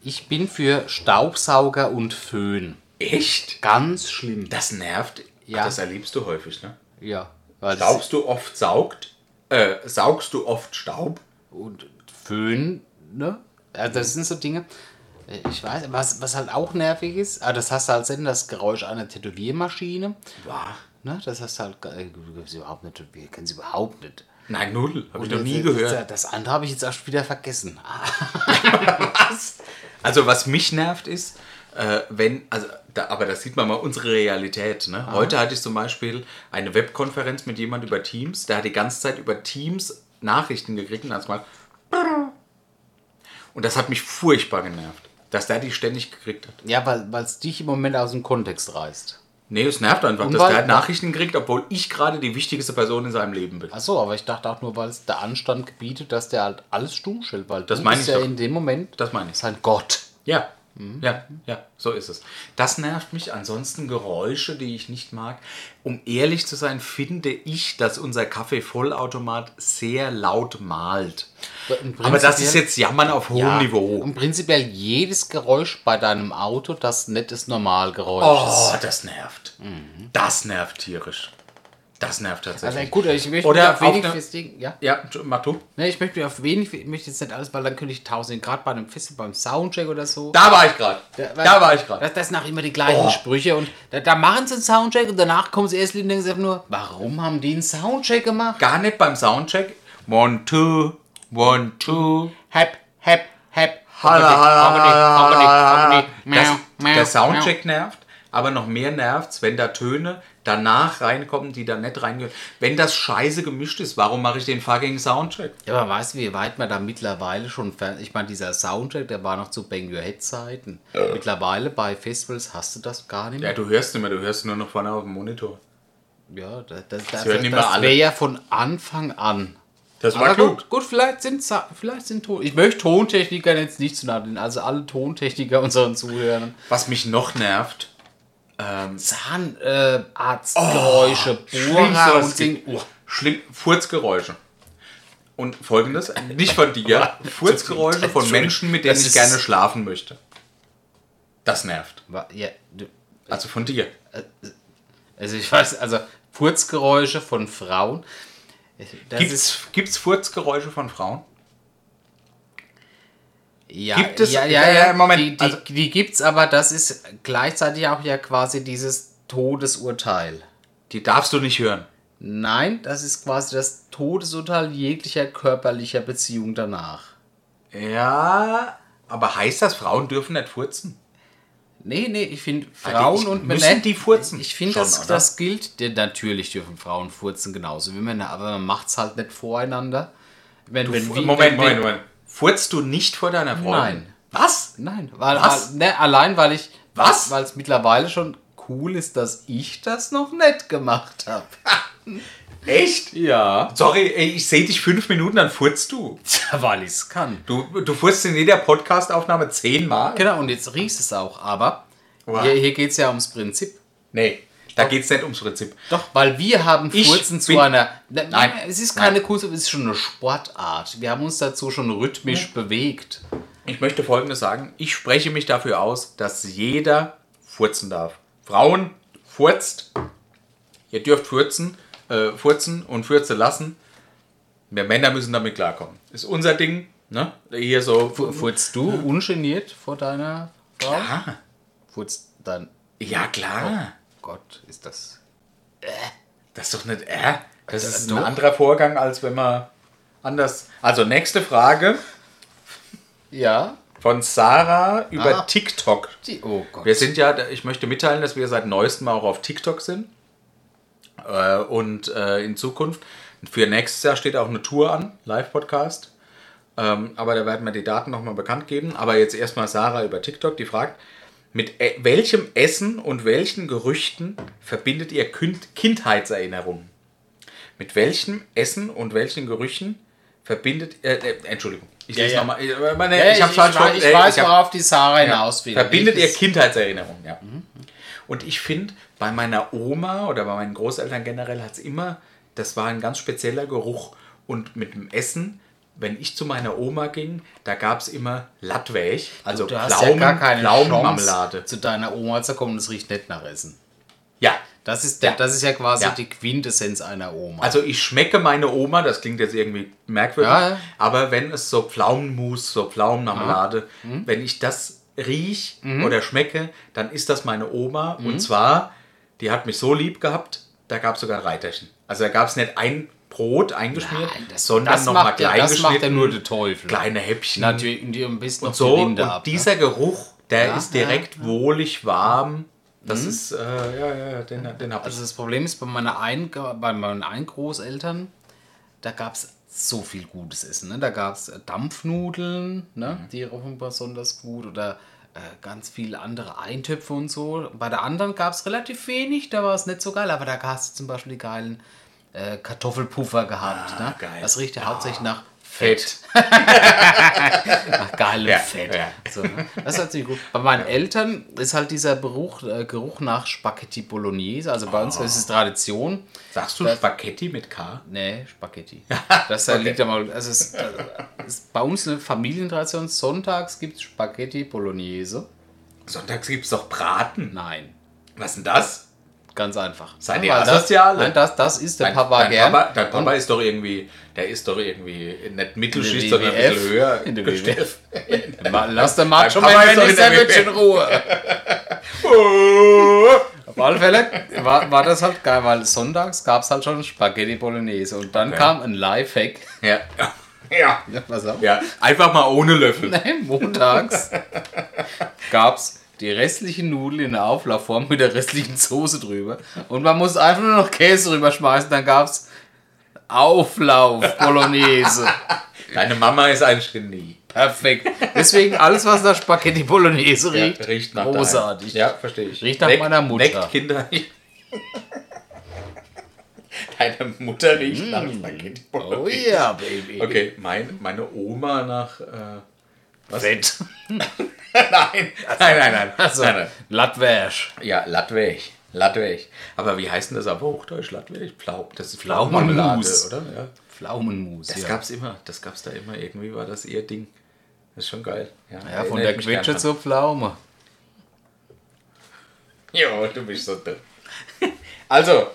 Ich bin für Staubsauger und Föhn. Echt? Ganz schlimm. Das nervt? Ja. Ach, Das erlebst du häufig, ne? Ja. Staubst du oft saugt? Äh, saugst du oft Staub? und Föhn, ne? Also das sind so Dinge. Ich weiß, was, was halt auch nervig ist, aber das hast du halt selten, das Geräusch einer Tätowiermaschine. Wow. Ne? Das hast du halt, äh, du überhaupt nicht, wir kennen sie überhaupt nicht. Nein, null. Habe ich noch nie das- gehört. Das andere habe ich jetzt erst wieder vergessen. Ah, Was? Also was mich nervt ist, äh, wenn, also, da, aber das sieht man mal unsere Realität. Ne? Heute hatte ich zum Beispiel eine Webkonferenz mit jemand über Teams, der hat die ganze Zeit über Teams Nachrichten gekriegt und hat's mal und das hat mich furchtbar genervt, dass der die ständig gekriegt hat. Ja, weil es dich im Moment aus dem Kontext reißt. Nee, es nervt einfach, Und dass der halt Nachrichten kriegt, obwohl ich gerade die wichtigste Person in seinem Leben bin. Achso, aber ich dachte auch nur, weil es der Anstand gebietet, dass der halt alles stumm stellt, weil Das du meine ich ja doch. in dem Moment Das meine ich. sein Gott. Ja, ja, ja, so ist es. Das nervt mich. Ansonsten Geräusche, die ich nicht mag. Um ehrlich zu sein, finde ich, dass unser Kaffee-Vollautomat sehr laut malt. Aber das ist jetzt Jammern auf hohem ja, Niveau. Und prinzipiell jedes Geräusch bei deinem Auto, das das Normalgeräusch Oh, ist. das nervt. Das nervt tierisch. Das nervt tatsächlich. Also gut, ich möchte Oder mich auf wenig auf festlegen. Ja? ja, mach du. Ne, ich möchte mich auf wenig, ich möchte jetzt nicht alles, weil dann könnte ich tausend Grad bei einem Festival, beim Soundcheck oder so. Da war ich gerade. Da war ich gerade. Das, das sind auch immer die gleichen Oh. Sprüche und da, da machen sie einen Soundcheck und danach kommen sie erst und denken sich einfach nur, warum haben die einen Soundcheck gemacht? Gar nicht beim Soundcheck. One, two, one, two. Hep, hep, hep. Halla, halla, halla, halla, halla. Der Soundcheck nervt, aber noch mehr nervt's, wenn da Töne danach reinkommen, die da nicht reingehören. Wenn das scheiße gemischt ist, warum mache ich den fucking Soundcheck? Ja, aber weißt du, wie weit man da mittlerweile schon fern. Ich meine, dieser Soundcheck, der war noch zu Bang Your Head Zeiten. Mittlerweile bei Festivals hast du das gar nicht Ja, mehr. du hörst nicht mehr, du hörst nur noch vorne auf dem Monitor. Ja, das, das, das, das alle. wäre ja von Anfang an. Das Aber gut, gut, vielleicht sind vielleicht sind Ton. Ich möchte Tontechnikern jetzt nicht zu nahe also alle Tontechniker unseren Zuhörern. Was mich noch nervt, Zahnarztgeräusche, äh, Schlimmste, Bohrer und es Ding. gibt. Oh, schlimm, Furzgeräusche. Und folgendes, nicht von dir, Furzgeräusche von Menschen, mit denen das ich gerne schlafen möchte. Das nervt. Ja, du, Also von dir. also ich weiß, also Furzgeräusche von Frauen. Das ist, Gibt's, gibt's Furzgeräusche von Frauen? Ja, gibt es- ja, ja, ja, Moment, Die, die, also- die gibt's, aber das ist gleichzeitig auch ja quasi dieses Todesurteil. Die darfst du nicht hören. Nein, das ist quasi das Todesurteil jeglicher körperlicher Beziehung danach. Ja, aber heißt das, Frauen dürfen nicht furzen? Nee, nee, ich finde Ah, Frauen die- und müssen Männer. die furzen? Ich finde, das, oder? das gilt. Ja, natürlich dürfen Frauen furzen genauso wie Männer, aber man macht es halt nicht voreinander. Wenn, wenn, wie- Moment, wenn, Moment, wenn, Moment. Furzt du nicht vor deiner Freundin? Nein. Was? Nein, weil, Was? ne, allein weil ich. Was? Weil es mittlerweile schon cool ist, dass ich das noch nicht gemacht habe. Echt? Ja. Sorry, ey, ich sehe dich fünf Minuten, dann furzt du. weil ich es kann. Du, du furzt in jeder Podcast-Aufnahme zehnmal? Genau, und jetzt riechst es auch. Aber Wow. hier, hier geht es ja ums Prinzip. Nee, da geht es nicht ums Prinzip. Doch, weil wir haben Ich Furzen zu einer. Ne, Nein. Es ist keine Kunst, es ist schon eine Sportart. Wir haben uns dazu schon rhythmisch bewegt. Ich möchte Folgendes sagen. Ich spreche mich dafür aus, dass jeder furzen darf. Frauen, furzt. Ihr dürft furzen, äh, furzen und furze lassen. Wir Männer müssen damit klarkommen. Ist unser Ding. Ne? Hier so. Fu- Furzt du ungeniert vor deiner Frau? Ah, Furzt dann. ja, klar. Gott, ist das. Das ist doch nicht. Äh, das ist doch. ein anderer Vorgang, als wenn man anders. Also, nächste Frage Ja. von Sarah über Ah. TikTok. Die, oh Gott. Wir sind ja, ich möchte mitteilen, dass wir seit neuestem auch auf TikTok sind. Äh, und äh, in Zukunft, für nächstes Jahr steht auch eine Tour an, Live-Podcast. Ähm, aber da werden wir die Daten nochmal bekannt geben. Aber jetzt erstmal Sarah über TikTok, die fragt, mit äh, welchem Essen und welchen Gerüchten verbindet ihr kind Kindheitserinnerungen? Mit welchem Essen und welchen Gerüchen verbindet, äh, äh, Entschuldigung, ich lese ja. nochmal, äh, meine, Ja, ich ich, weiß, ich äh, weiß, hab- worauf die Sarah hinaus will. Verbindet ihr Ich- Kindheitserinnerungen, ja. Und ich finde, bei meiner Oma oder bei meinen Großeltern generell hat es immer, das war ein ganz spezieller Geruch. Und mit dem Essen, wenn ich zu meiner Oma ging, da gab es immer Lattweg, also Du hast Pflaumen, ja gar keine Pflaumenmarmelade. Zu deiner Oma zu kommen, das riecht nicht nach Essen. Ja, Das ist, Ja. das ist ja quasi Ja. die Quintessenz einer Oma. also ich schmecke meine Oma, das klingt jetzt irgendwie merkwürdig, Ja, aber wenn es so Pflaumenmus, so Pflaumenmarmelade, Mhm. wenn ich das riech oder schmecke, dann ist das meine Oma. Mhm. Und zwar, die hat mich so lieb gehabt, da gab es sogar Reiterchen. Also da gab es nicht ein Brot eingeschmiert, Nein, das, sondern das nochmal ja, klein das macht ja geschnitten, nur der Teufel. kleine Häppchen Natürlich, und ein bisschen und so. Und ab. ne? dieser Geruch, der Ja, ist direkt wohlig warm. Das Mhm. ist, äh, ja, ja, ja, den, den hab ich. Also das Problem ist, bei, meiner ein, bei meinen Eingroßeltern, da gab es so viel gutes Essen. Ne? Da gab es Dampfnudeln, ne? Mhm. die rochen besonders gut. Oder äh, ganz viele andere Eintöpfe und so. Bei der anderen gab es relativ wenig, da war es nicht so geil. Aber da hast du zum Beispiel die geilen äh, Kartoffelpuffer gehabt. ne? Ah, geil. Das riecht ja hauptsächlich nach Fett. Nach geilem Ja, Fett. ja. So, ne? Das ist natürlich gut. Bei meinen Eltern ist halt dieser Geruch, äh, Geruch nach Spaghetti Bolognese. Also bei uns ist es Tradition. Sagst du Das- Spaghetti mit K? Nee, Spaghetti. Das äh, liegt ja mal. Also es ist bei uns eine Familientradition. Sonntags gibt es Spaghetti Bolognese. Sonntags gibt es doch Braten. Nein, Was denn das? Ganz einfach. Seid Ja, ihr weil das, asoziale? Nein, das, das ist der Dein Papa dein gern. Papa, dein Papa ist doch irgendwie, der ist doch irgendwie nicht Mittelschicht, sondern ein bisschen WWF. höher. In der. Ma- Lass der Macho Dein Man Papa ist doch in der Sandwich in WWF. Ruhe. Auf alle Fälle war, war das halt geil, weil sonntags gab es halt schon Spaghetti Bolognese. Und dann Okay. kam ein Lifehack. Ja. Ja. Ja, pass auf. ja, einfach mal ohne Löffel. Nein, montags gab es die restlichen Nudeln in der Auflaufform mit der restlichen Soße drüber. Und man muss einfach nur noch Käse drüber schmeißen. Dann gab es Auflauf Bolognese. Deine Mama ist ein Genie. Perfekt. Deswegen alles, was nach Spaghetti Bolognese Ja, riecht, riecht nach großartig. deinem. Ja, verstehe ich. Riecht nach meiner Mutter. Neckt Kinder. Deine Mutter riecht nach Spaghetti Oh Bolognese. ja, Baby. Okay, mein, meine Oma nach. Äh, was? Fett. nein, nein, nein, nein. Also, nein, nein. Latwersch. Ja, Latweg. Latweg. Aber wie heißt denn das auf Hochdeutsch? Latweg? Pflau. Das ist Pflaumenmus. oder? Ja. Pflaumenmus. Das ja. gab's immer. Das gab's da immer. Irgendwie war das ihr Ding. Das ist schon geil. Ja, ja, von der Quetsche zur Pflaume. Jo, du bist so dumm. Also,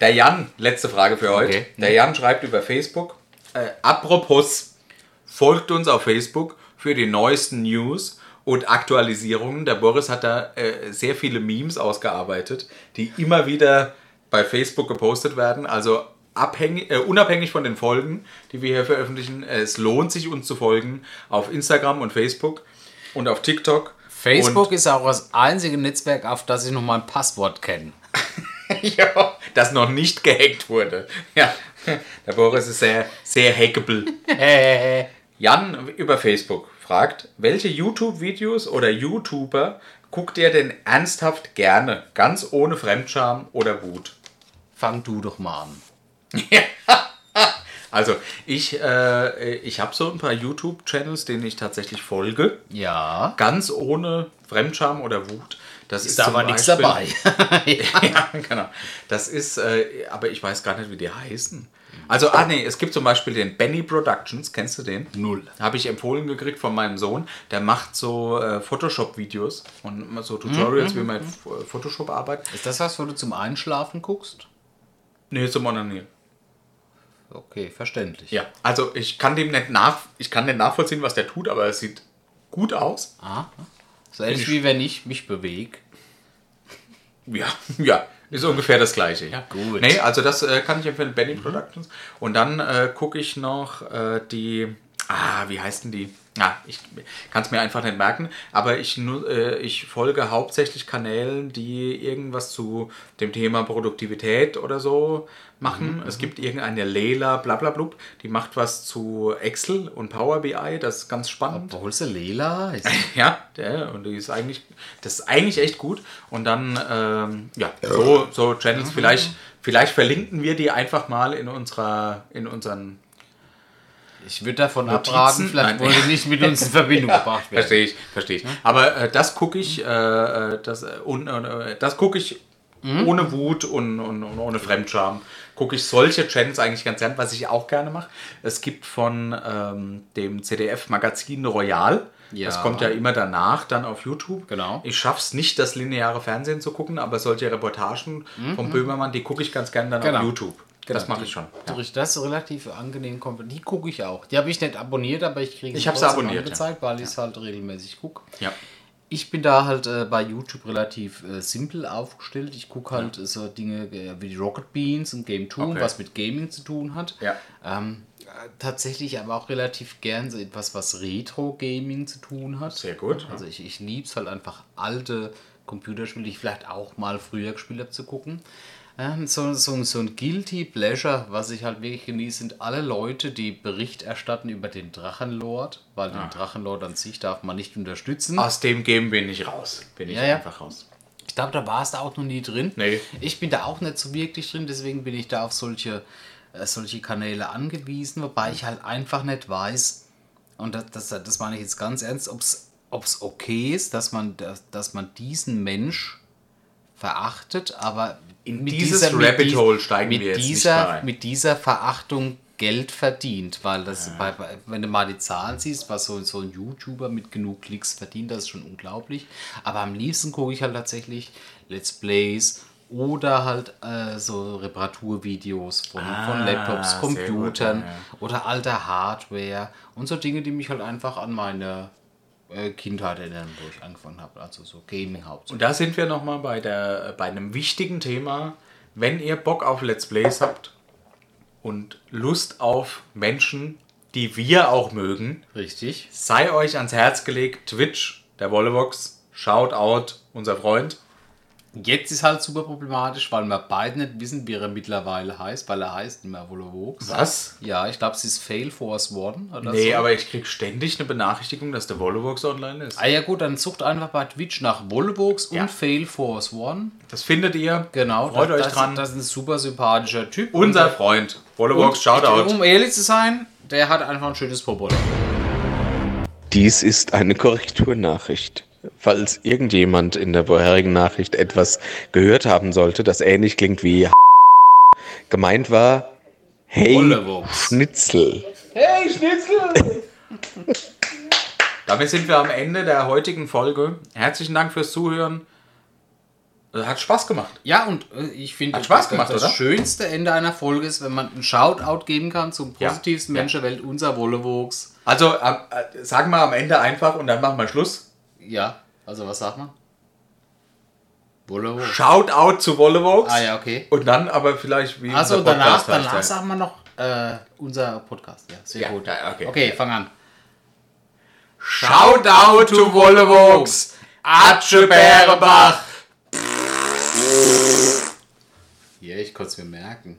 der Jan, letzte Frage für heute. Okay. Der Jan schreibt über Facebook. Äh, apropos, folgt uns auf Facebook für die neuesten News und Aktualisierungen. Der Boris hat da äh, sehr viele Memes ausgearbeitet, die immer wieder bei Facebook gepostet werden. Also abhängig, äh, unabhängig von den Folgen, die wir hier veröffentlichen, es lohnt sich uns zu folgen auf Instagram und Facebook und auf TikTok. Facebook ist auch das einzige Netzwerk, auf das ich noch mein Passwort kenne. Ja, das noch nicht gehackt wurde. Ja, der Boris ist sehr, sehr hackable. Jan über Facebook fragt, welche YouTube-Videos oder YouTuber guckt ihr denn ernsthaft gerne, ganz ohne Fremdscham oder Wut? Fang du doch mal an. Also, ich, äh, ich habe so ein paar YouTube-Channels, denen ich tatsächlich folge, Ja. ganz ohne Fremdscham oder Wut. Das Ist zum aber nichts dabei. ja, genau. Das ist, äh, aber ich weiß gar nicht, wie die heißen. Also, ah nee, es gibt zum Beispiel den Benny Productions, kennst du den? Null. Habe ich empfohlen gekriegt von meinem Sohn. Der macht so äh, Photoshop-Videos und so Tutorials, wie man mit F- Photoshop arbeitet. Ist das was, wo du zum Einschlafen guckst? Nee, zum Onanieren. Okay, verständlich. Ja, also ich kann dem nicht nach, ich kann nicht nachvollziehen, was der tut, aber es sieht gut aus. Ah, so ähnlich wie wenn ich mich bewege. Ja, ja, ist ungefähr das gleiche. Ja. Gut. Nee, also das äh, kann ich empfehlen, Benny Productions. Und dann äh, gucke ich noch äh, die, ah, wie heißen die? Ja, ich kann es mir einfach nicht merken, aber ich, äh, ich folge hauptsächlich Kanälen, die irgendwas zu dem Thema Produktivität oder so machen. Es gibt irgendeine Lela, blablablub, die macht was zu Excel und Power BI, das ist ganz spannend. Holst du Lela? Ist- Ja, der, und die ist eigentlich, das ist eigentlich echt gut. Und dann, ähm, ja, so, so Channels, vielleicht, vielleicht verlinken wir die einfach mal in unserer, in unseren, Ich würde davon Notizen? abraten, vielleicht Nein. wollen sie nicht mit uns in Verbindung gebracht werden. verstehe ich, verstehe ich. Aber äh, das gucke ich, äh, äh, das, äh, äh, das gucke ich ohne Wut und, und, und ohne Fremdscham. Gucke ich solche Channels eigentlich ganz gern, was ich auch gerne mache. Es gibt von ähm, dem CDF-Magazin Royal, Ja. das kommt ja immer danach dann auf YouTube. Genau. Ich schaffe es nicht, das lineare Fernsehen zu gucken, aber solche Reportagen vom Böhmermann, die gucke ich ganz gern dann Genau. auf YouTube. Das mache ich schon. die- Das ist relativ angenehm. Die gucke ich auch. Die habe ich nicht abonniert, aber ich kriege Ich habe sie abonniert, angezeigt, weil ich es halt regelmäßig gucke. Ja. Ich bin da halt äh, bei YouTube relativ äh, simpel aufgestellt. Ich gucke halt äh, so Dinge äh, wie die Rocket Beans und Game 2, Okay. was mit Gaming zu tun hat. Ja. Ähm, äh, tatsächlich aber auch relativ gern so etwas, was Retro-Gaming zu tun hat. Sehr gut, Also ich, ich liebe es halt einfach alte Computerspiele, die ich vielleicht auch mal früher gespielt habe, zu gucken. Ähm, so, so, so ein Guilty Pleasure, was ich halt wirklich genieße, sind alle Leute, die Bericht erstatten über den Drachenlord, weil Ah. den Drachenlord an sich darf man nicht unterstützen. Aus dem Game bin ich raus. Bin ich Ja, ja. einfach raus. Ich glaube, da war es da auch noch nie drin. Nee. Ich bin da auch nicht so wirklich drin, deswegen bin ich da auf solche, äh, solche Kanäle angewiesen, wobei ich halt einfach nicht weiß, und das, das, das meine ich jetzt ganz ernst, ob es okay ist, dass man, dass, dass man diesen Mensch verachtet, aber In dieses Rabbit Hole steigen mit wir jetzt nicht dieser, mehr rein. mit dieser Verachtung Geld verdient, weil das, bei, bei, wenn du mal die Zahlen siehst, was so, so ein YouTuber mit genug Klicks verdient, das ist schon unglaublich. Aber am liebsten gucke ich halt tatsächlich Let's Plays oder halt äh, so Reparaturvideos von, von Laptops, Ah, sehr gut, Computern ja, ja. oder alter Hardware und so Dinge, die mich halt einfach an meine Kindheit erinnern, wo ich angefangen habe. Also so Gaming hauptsächlich. Und da sind wir nochmal bei, der- bei einem wichtigen Thema. Wenn ihr Bock auf Let's Plays habt und Lust auf Menschen, die wir auch mögen, Richtig. sei euch ans Herz gelegt, Twitch, der Wollevox, Shoutout, unser Freund. Jetzt ist halt super problematisch, weil wir beide nicht wissen, wie er mittlerweile heißt, weil er heißt nicht mehr. Was? Ja, ich glaube, es ist Fail Force One oder Nee, so. aber ich krieg ständig eine Benachrichtigung, dass der Volovox online ist. Ah ja gut, dann sucht einfach bei Twitch nach und Ja. Fail Force One. Das findet ihr. Genau, Freut das, euch das, dran. Das ist ein super sympathischer Typ. Unser Und- Freund. Volovox, und, Shoutout. Um ehrlich zu sein, der hat einfach ein schönes Popo. Dies ist eine Korrekturnachricht. Falls irgendjemand in der vorherigen Nachricht etwas gehört haben sollte, das ähnlich klingt wie gemeint war, hey Wollewuchs. Schnitzel. Damit sind wir am Ende der heutigen Folge. Herzlichen Dank fürs Zuhören. Äh, Hat Spaß gemacht. Ja, und äh, ich finde, Hat Spaß das, gemacht, das oder? schönste Ende einer Folge ist, wenn man einen Shoutout geben kann zum positivsten Ja. Mensch der Welt, unser Wollewuchs. Also äh, sagen wir am Ende einfach und dann machen wir Schluss. Ja, also was sagt man? Wollewuchs. Shoutout zu Volovox. Ah ja, okay. Und dann aber vielleicht wie Also danach, danach heißt. sagen wir noch äh, unser Podcast. Ja, sehr Ja, gut. ja, okay. okay, fang an. Shoutout to Volovox. Atsche Bärebach. Ja, ich konnte es mir merken.